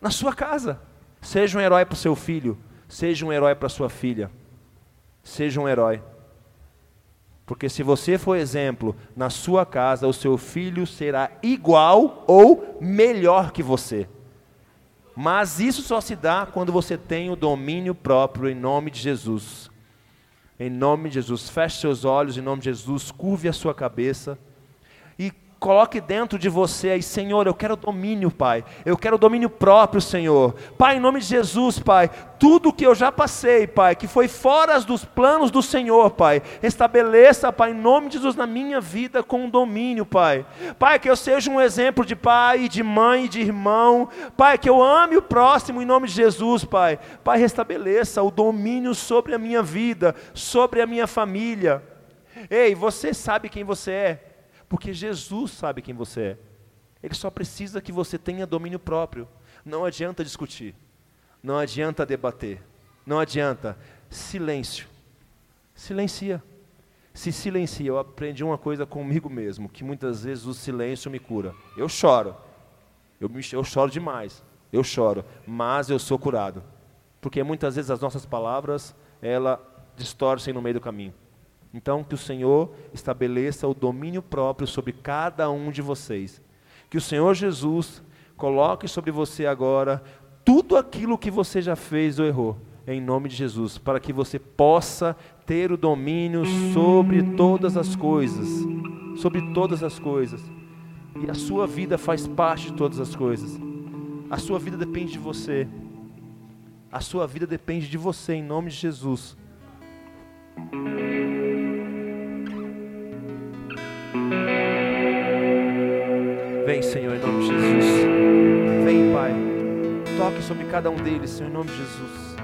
[SPEAKER 2] Na sua casa. Seja um herói para o seu filho, seja um herói para sua filha. Seja um herói. Porque se você for exemplo na sua casa, o seu filho será igual ou melhor que você. Mas isso só se dá quando você tem o domínio próprio em nome de Jesus. Em nome de Jesus, feche seus olhos em nome de Jesus, curve a sua cabeça coloque dentro de você aí, Senhor, eu quero domínio, Pai. Eu quero domínio próprio, Senhor. Pai, em nome de Jesus, Pai, tudo que eu já passei, Pai, que foi fora dos planos do Senhor, Pai, estabeleça, Pai, em nome de Jesus na minha vida com domínio, Pai. Pai, que eu seja um exemplo de pai, de mãe, de irmão. Pai, que eu ame o próximo em nome de Jesus, Pai. Pai, restabeleça o domínio sobre a minha vida, sobre a minha família. Ei, você sabe quem você é. Porque Jesus sabe quem você é. Ele só precisa que você tenha domínio próprio. Não adianta discutir. Não adianta debater. Não adianta. Silêncio. Silencia. Se silencia. Eu aprendi uma coisa comigo mesmo, que muitas vezes o silêncio me cura. Eu choro. Eu, eu choro demais. Eu choro. Mas eu sou curado. Porque muitas vezes as nossas palavras, ela distorcem no meio do caminho. Então, que o Senhor estabeleça o domínio próprio sobre cada um de vocês. Que o Senhor Jesus coloque sobre você agora tudo aquilo que você já fez ou errou, em nome de Jesus, para que você possa ter o domínio sobre todas as coisas. Sobre todas as coisas. E a sua vida faz parte de todas as coisas. A sua vida depende de você. A sua vida depende de você, em nome de Jesus. Vem, Senhor, em nome de Jesus. Vem, Pai. Toque sobre cada um deles, Senhor, em nome de Jesus.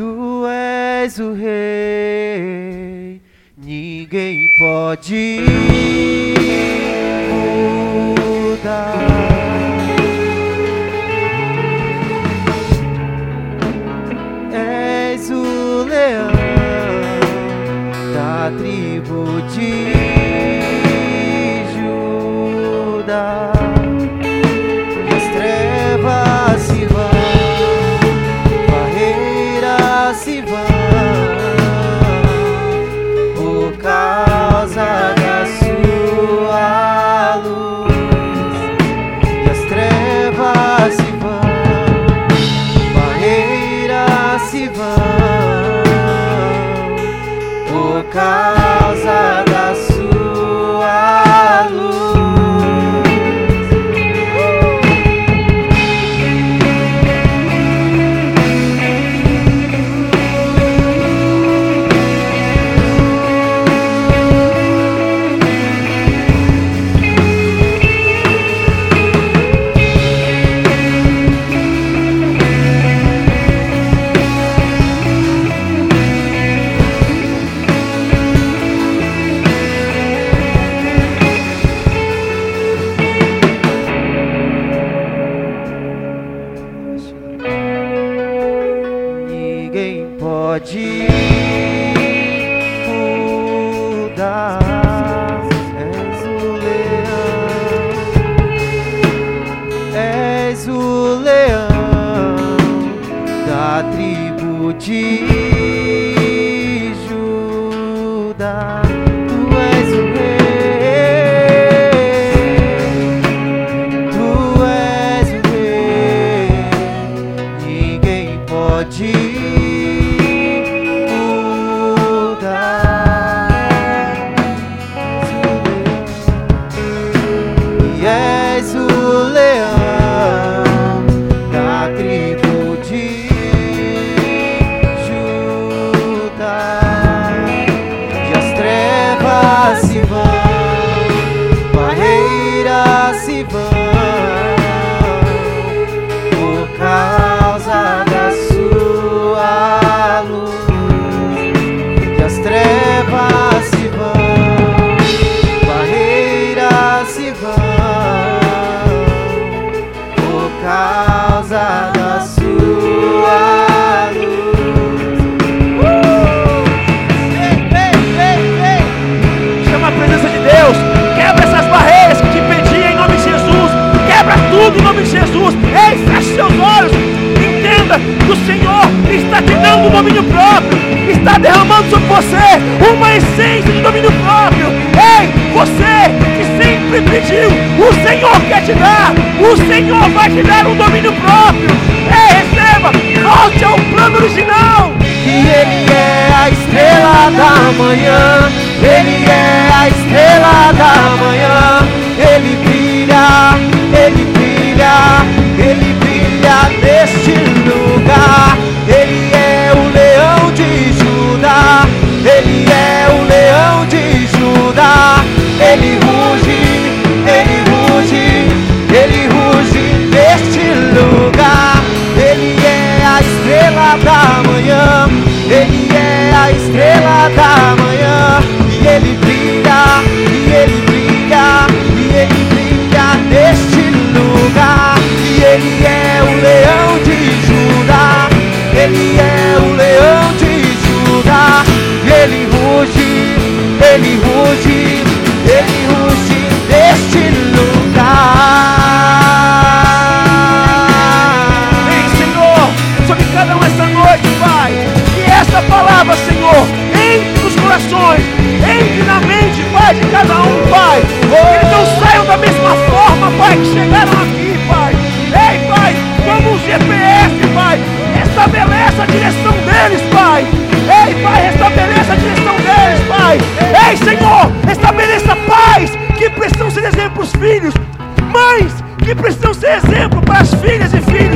[SPEAKER 3] Tu és o rei, ninguém pode mudar.
[SPEAKER 2] time. Senhor quer te dar. O Senhor vai te dar um domínio próprio. Receba. Volte ao plano original.
[SPEAKER 3] E Ele é a estrela da manhã. Ele é a estrela da manhã. Ele brilha, ele brilha, ele brilha neste lugar. Ele é o leão de Judá. Ele é o leão de Judá. Ele lugar. Ele é a estrela da manhã, ele é a estrela da manhã.
[SPEAKER 2] Filhos, mães que precisam ser exemplo para as filhas e filhos.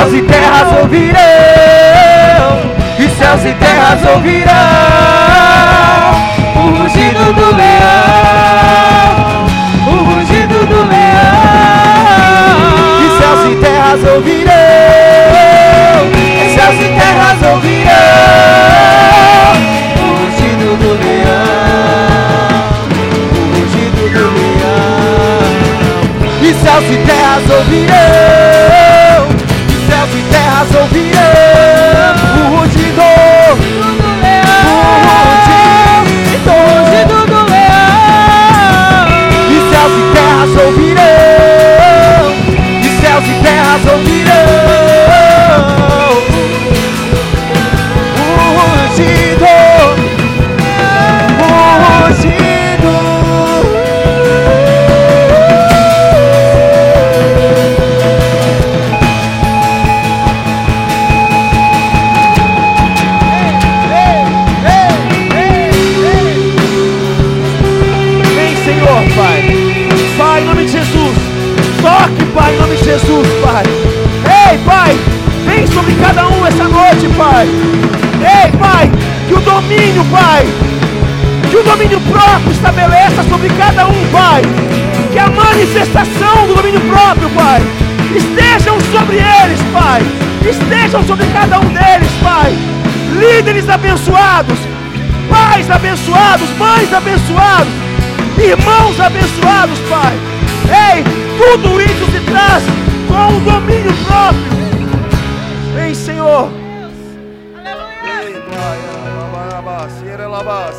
[SPEAKER 3] Céus e terras ouvirão. E céus e terras ouvirão. O rugido do leão, o rugido do leão. E céus e terras ouvirão, e céus e terras ouvirão. O rugido do leão, o rugido do leão. E céus e terras ouvirão,
[SPEAKER 2] Jesus, Pai. Ei, Pai, vem sobre cada um essa noite, Pai. Ei, Pai, que o domínio, Pai, que o domínio próprio estabeleça sobre cada um, Pai. Que a manifestação do domínio próprio, Pai, estejam sobre eles, Pai. Estejam sobre cada um deles, Pai. Líderes abençoados, pais abençoados, mães abençoados, irmãos abençoados, Pai. Ei, tudo isso se traz com o domínio próprio. Vem, Senhor. Ei, Pai, alabas, yerelabas,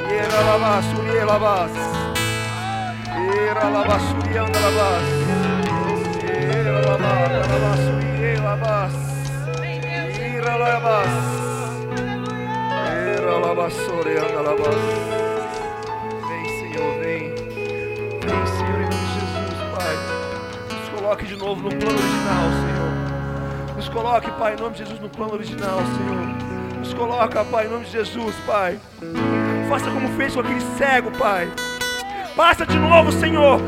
[SPEAKER 2] yerelabas, urielabas, novo no plano original, Senhor. Nos coloque, Pai, em nome de Jesus, no plano original, Senhor. Nos coloca, Pai, em nome de Jesus, Pai. Faça como fez com aquele cego, Pai. Passa de novo, Senhor,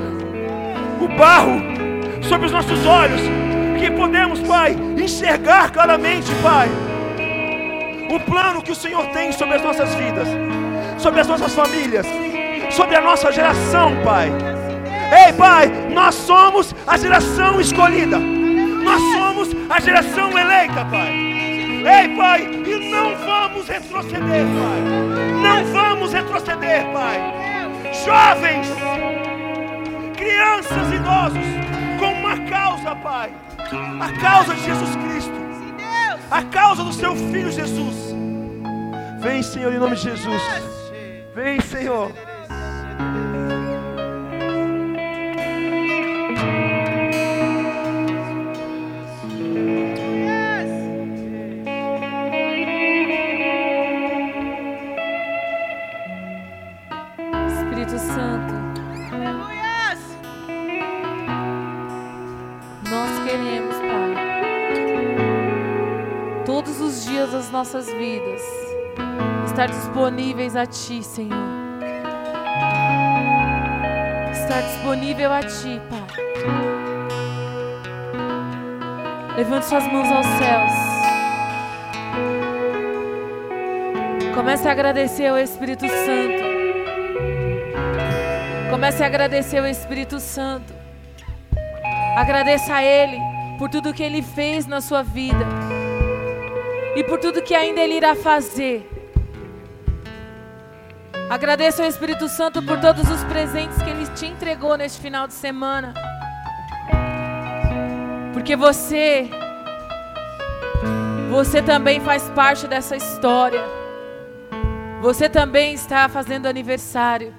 [SPEAKER 2] o barro sobre os nossos olhos. Que podemos, Pai, enxergar claramente, Pai, o plano que o Senhor tem sobre as nossas vidas, sobre as nossas famílias, sobre a nossa geração, Pai. Ei, Pai, nós somos a geração escolhida. Nós somos a geração eleita, Pai. Ei, Pai, e não vamos retroceder, Pai. Não vamos retroceder, Pai. Jovens, crianças, idosos, com uma causa, Pai. A causa de Jesus Cristo. A causa do seu filho Jesus. Vem, Senhor, em nome de Jesus. Vem, Senhor.
[SPEAKER 4] Estar disponíveis a Ti, Senhor. Estar disponível a Ti, Pai. Levante suas mãos aos céus. Comece a agradecer ao Espírito Santo. Comece a agradecer o Espírito Santo. Agradeça a Ele por tudo que Ele fez na sua vida e por tudo que ainda Ele irá fazer. Agradeça ao Espírito Santo por todos os presentes que Ele te entregou neste final de semana. Porque você, você também faz parte dessa história. Você também está fazendo aniversário.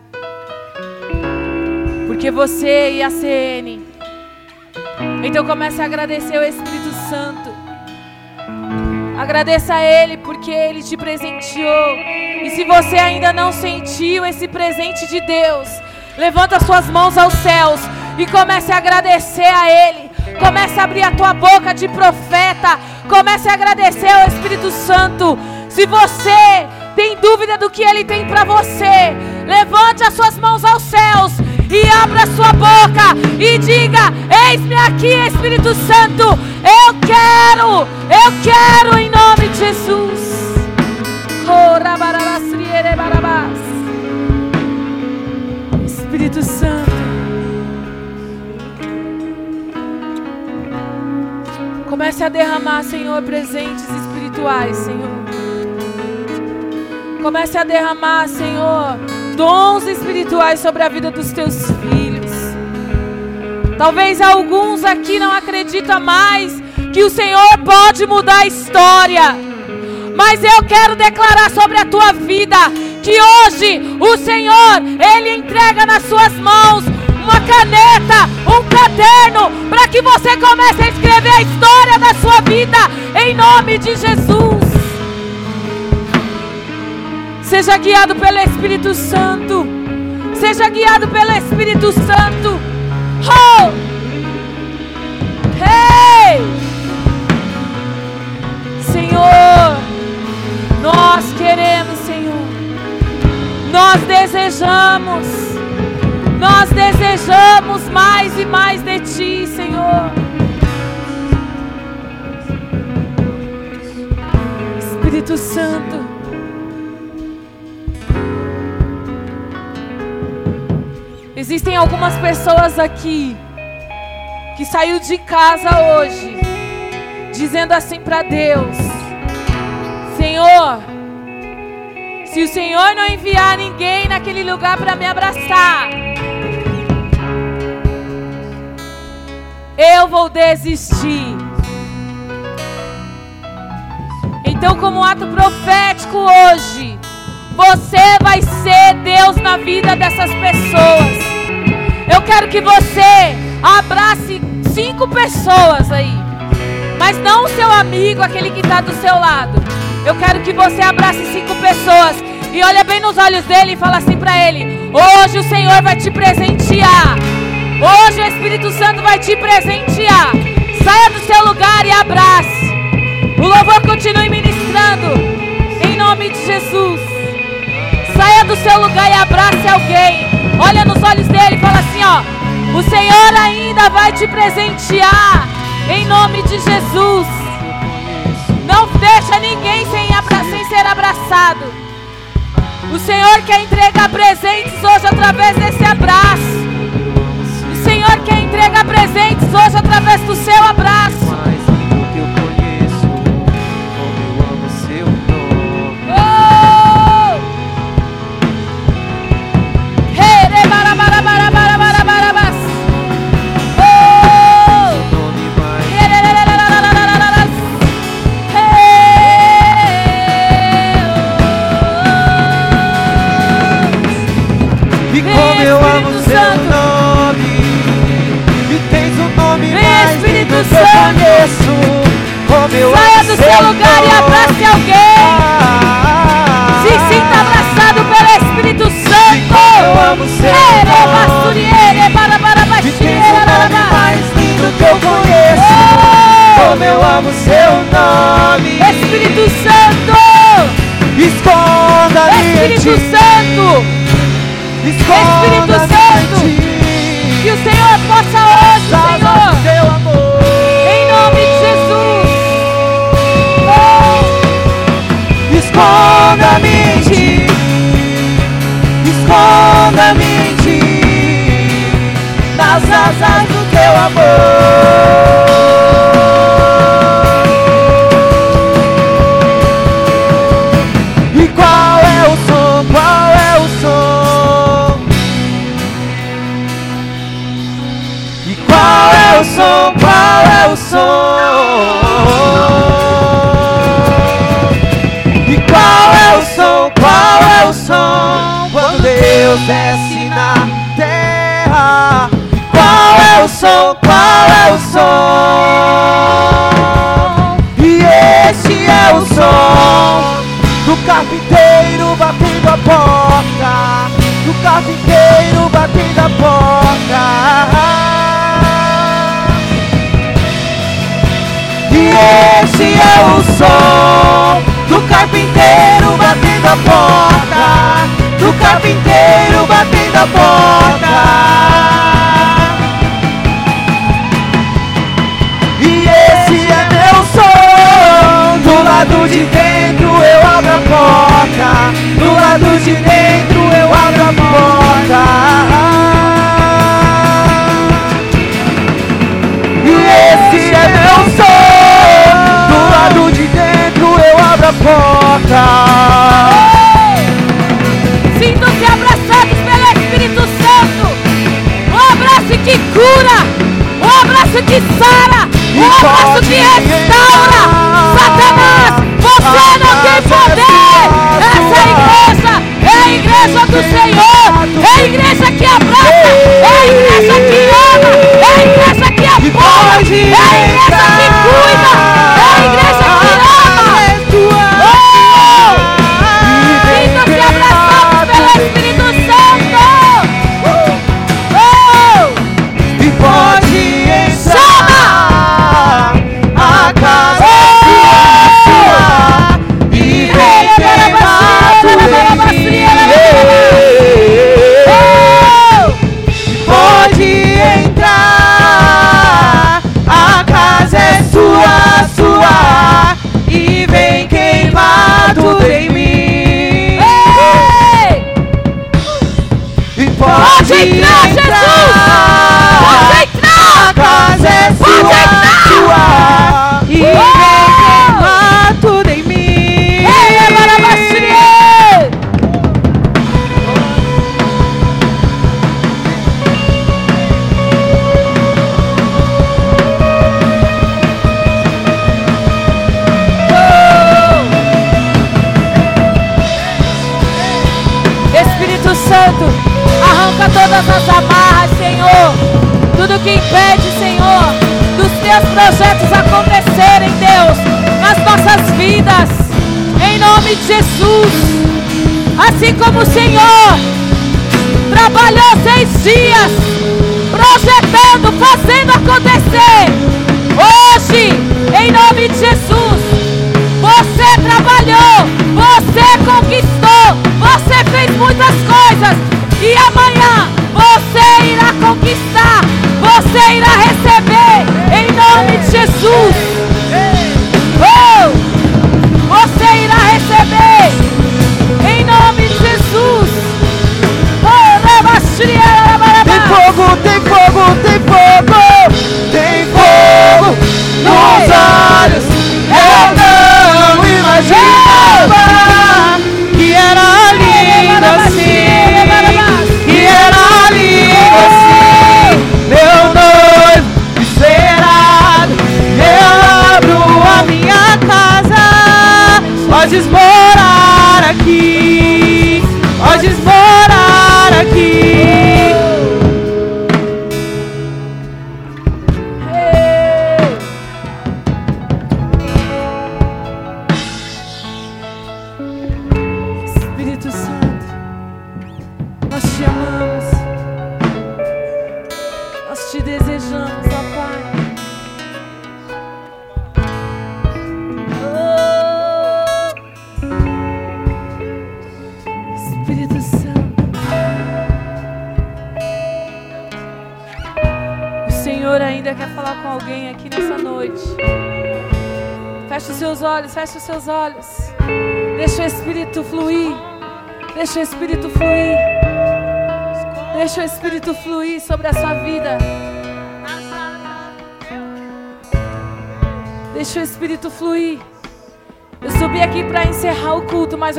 [SPEAKER 4] Porque você e a CN. Então comece a agradecer ao Espírito Santo. Agradeça a Ele porque Ele te presenteou. E se você ainda não sentiu esse presente de Deus, levanta suas mãos aos céus e comece a agradecer a Ele. Comece a abrir a tua boca de profeta. Comece a agradecer ao Espírito Santo. Se você tem dúvida do que Ele tem para você, levante as suas mãos aos céus e abra sua boca e diga: Eis-me aqui, Espírito Santo. Eu quero, eu quero em nome de Jesus. Espírito Santo. Comece a derramar, Senhor, presentes espirituais, Senhor. Comece a derramar, Senhor, dons espirituais sobre a vida dos teus filhos. Talvez alguns aqui não acreditam mais que o Senhor pode mudar a história. Mas eu quero declarar sobre a tua vida que hoje o Senhor, Ele entrega nas suas mãos uma caneta, um caderno, para que você comece a escrever a história da sua vida, em nome de Jesus. Seja guiado pelo Espírito Santo. Seja guiado pelo Espírito Santo. Oh! Hey! Senhor, nós queremos, Senhor. Nós desejamos. Nós desejamos mais e mais de Ti, Senhor. Espírito Santo. Existem algumas pessoas aqui que saiu de casa hoje dizendo assim para Deus: Senhor, se o Senhor não enviar ninguém naquele lugar para me abraçar, eu vou desistir. Então, como ato profético hoje, você vai ser Deus na vida dessas pessoas. Eu quero que você abrace cinco pessoas aí. Mas não o seu amigo, aquele que está do seu lado. Eu quero que você abrace cinco pessoas e olha bem nos olhos dele e fala assim para ele: Hoje o Senhor vai te presentear. Hoje o Espírito Santo vai te presentear. Saia do seu lugar e abrace. O louvor continue ministrando. Em nome de Jesus. Saia do seu lugar e abrace alguém. Olha nos olhos dele e fala assim, ó. O Senhor ainda vai te presentear. Em nome de Jesus. Não deixa ninguém sem, sem ser abraçado. O Senhor quer entregar presentes hoje através desse abraço. O Senhor quer entregar presentes hoje através do seu abraço.
[SPEAKER 3] Como eu
[SPEAKER 4] Saia do seu lugar e abrace alguém. Se sinta abraçado pelo Espírito Santo.
[SPEAKER 3] Eu amo seu nome. mais lindo que eu conheço. Como eu amo seu nome.
[SPEAKER 4] Espírito Santo.
[SPEAKER 3] Esconda-me
[SPEAKER 4] Espírito Santo.
[SPEAKER 3] Desce na terra. Qual é o som? É o som? E esse é o som do carpinteiro batendo a porta. Do carpinteiro batendo a porta. E esse é o som do carpinteiro batendo a porta. Do carpinteiro batendo a porta. Lado de dentro eu abro a porta. Do lado de dentro eu abro a porta. E esse é meu som. Do lado de dentro eu abro a porta.
[SPEAKER 4] Sintam-se abraçados pelo Espírito Santo. Um abraço que cura. Um abraço que sara. Um abraço que restaura. Satanás, você não tem poder. Essa igreja é a igreja do Senhor. É a igreja que abraça. É a igreja que ama. É a igreja que apoia. É a igreja que cuida. É a igreja
[SPEAKER 3] queimado em mim.
[SPEAKER 4] Ei!
[SPEAKER 3] E
[SPEAKER 4] Pode entrar, Jesus! Pode
[SPEAKER 3] A
[SPEAKER 4] entrar!
[SPEAKER 3] casa é
[SPEAKER 4] Pode
[SPEAKER 3] sua,
[SPEAKER 4] entrar!
[SPEAKER 3] E vem
[SPEAKER 4] Que impede, Senhor, dos teus projetos acontecerem, Deus, nas nossas vidas. Em nome de Jesus. Assim como o Senhor trabalhou seis dias, projetando, fazendo acontecer. Hoje, em nome de Jesus, você trabalhou, você conquistou, você fez muitas coisas e amanhã você irá receber em nome de Jesus.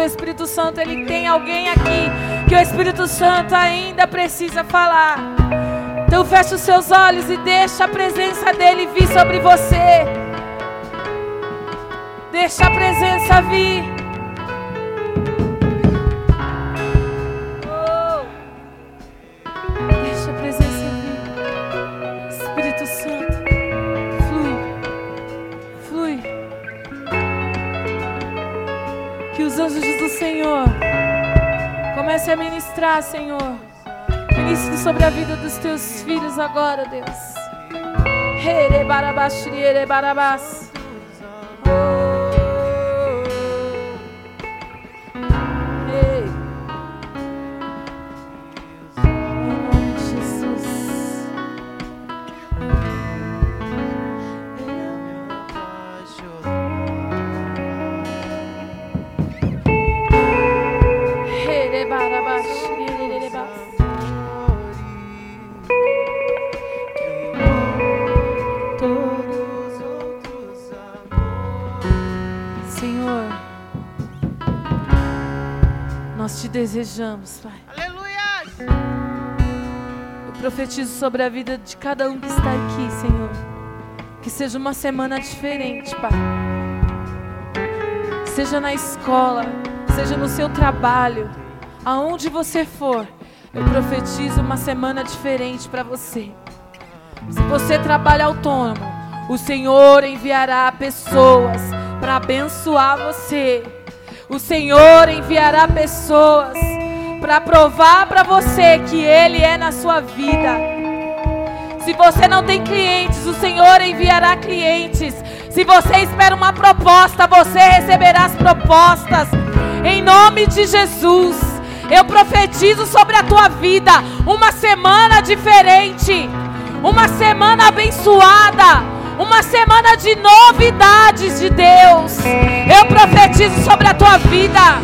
[SPEAKER 4] O Espírito Santo, ele tem alguém aqui que o Espírito Santo ainda precisa falar. Então feche os seus olhos e deixa a presença dele vir sobre você. Deixa a presença vir. A ministrar, Senhor. Ministre sobre a vida dos teus filhos agora, Deus. Here barabas, desejamos, Pai. Aleluia! Eu profetizo sobre a vida de cada um que está aqui, Senhor. Que seja uma semana diferente, Pai. Seja na escola, seja no seu trabalho, aonde você for, eu profetizo uma semana diferente para você. Se você trabalha autônomo, o Senhor enviará pessoas para abençoar você o Senhor enviará pessoas para provar para você que Ele é na sua vida. Se você não tem clientes, o Senhor enviará clientes. Se você espera uma proposta, você receberá as propostas. Em nome de Jesus, eu profetizo sobre a tua vida uma semana diferente, uma semana abençoada uma semana de novidades de Deus. Eu profetizo sobre a tua vida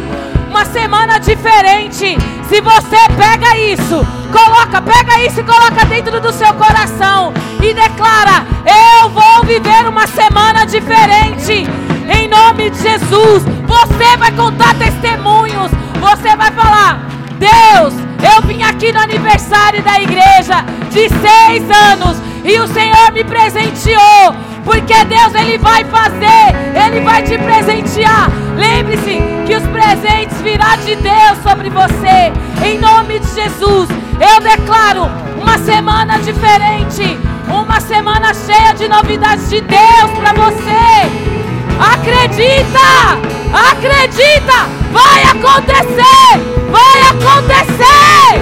[SPEAKER 4] uma semana diferente. Se você pega isso, coloca, pega isso e coloca dentro do seu coração e declara: Eu vou viver uma semana diferente. Em nome de Jesus, você vai contar testemunhos. Você vai falar: Deus, eu vim aqui no aniversário da igreja de seis anos e o Senhor me presenteou. Porque Deus ele vai fazer, ele vai te presentear. Lembre-se que os presentes virão de Deus sobre você. Em nome de Jesus, eu declaro uma semana diferente, uma semana cheia de novidades de Deus para você. Acredita! Acredita! Vai acontecer! Vai acontecer!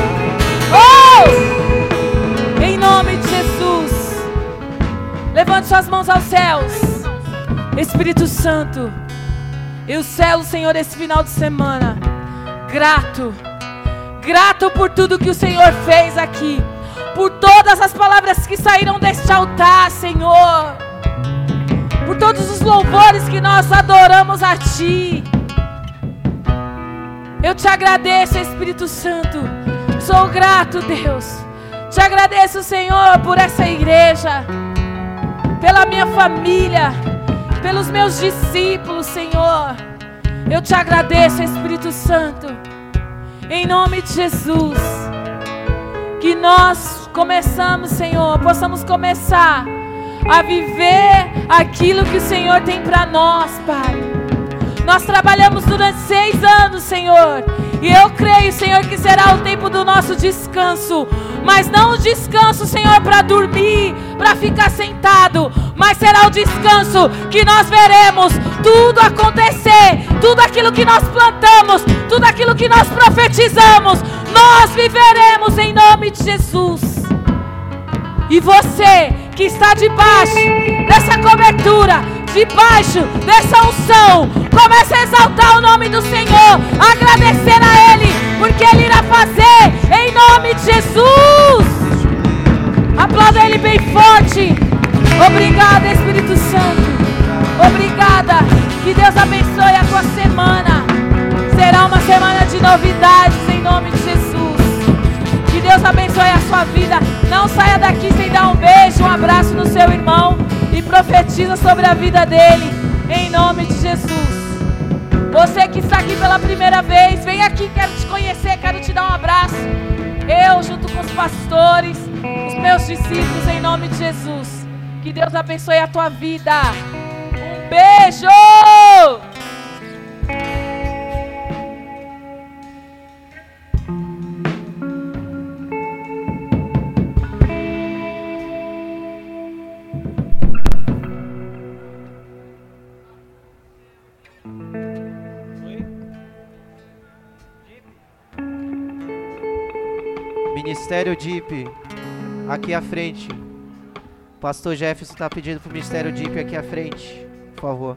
[SPEAKER 4] Oh! Em nome de. Levante suas mãos aos céus. Espírito Santo. Eu selo, Senhor, esse final de semana. Grato. Grato por tudo que o Senhor fez aqui. Por todas as palavras que saíram deste altar, Senhor. Por todos os louvores que nós adoramos a Ti. Eu te agradeço, Espírito Santo. Sou grato, Deus. Te agradeço, Senhor, por essa igreja, pela minha família, pelos meus discípulos, Senhor. Eu te agradeço, Espírito Santo. Em nome de Jesus. Que nós começamos, Senhor, possamos começar a viver aquilo que o Senhor tem para nós, Pai. Nós trabalhamos durante seis anos, Senhor. E eu creio, Senhor, que será o tempo do nosso descanso. Mas não o descanso, Senhor, para dormir, para ficar sentado. Mas será o descanso que nós veremos tudo acontecer. Tudo aquilo que nós plantamos, tudo aquilo que nós profetizamos. Nós viveremos em nome de Jesus. E você que está debaixo dessa cobertura, debaixo dessa unção, comece a exaltar o nome do Senhor, agradecer a Ele, porque Ele irá fazer em nome de Jesus. Aplauda Ele bem forte. Obrigada, Espírito Santo. Obrigada. Que Deus abençoe a tua semana. Será uma semana de novidades em nome de Jesus. Que Deus abençoe a sua vida. Não saia daqui sem dar um beijo, um abraço no seu irmão e profetiza sobre a vida dele, em nome de Jesus. Você que está aqui pela primeira vez, vem aqui, quero te conhecer, quero te dar um abraço. Eu, junto com os pastores, os meus discípulos, em nome de Jesus. Que Deus abençoe a tua vida. Um beijo!
[SPEAKER 3] Ministério DIP, aqui à frente. Pastor Jefferson está pedindo para o Ministério DIP aqui à frente, por favor.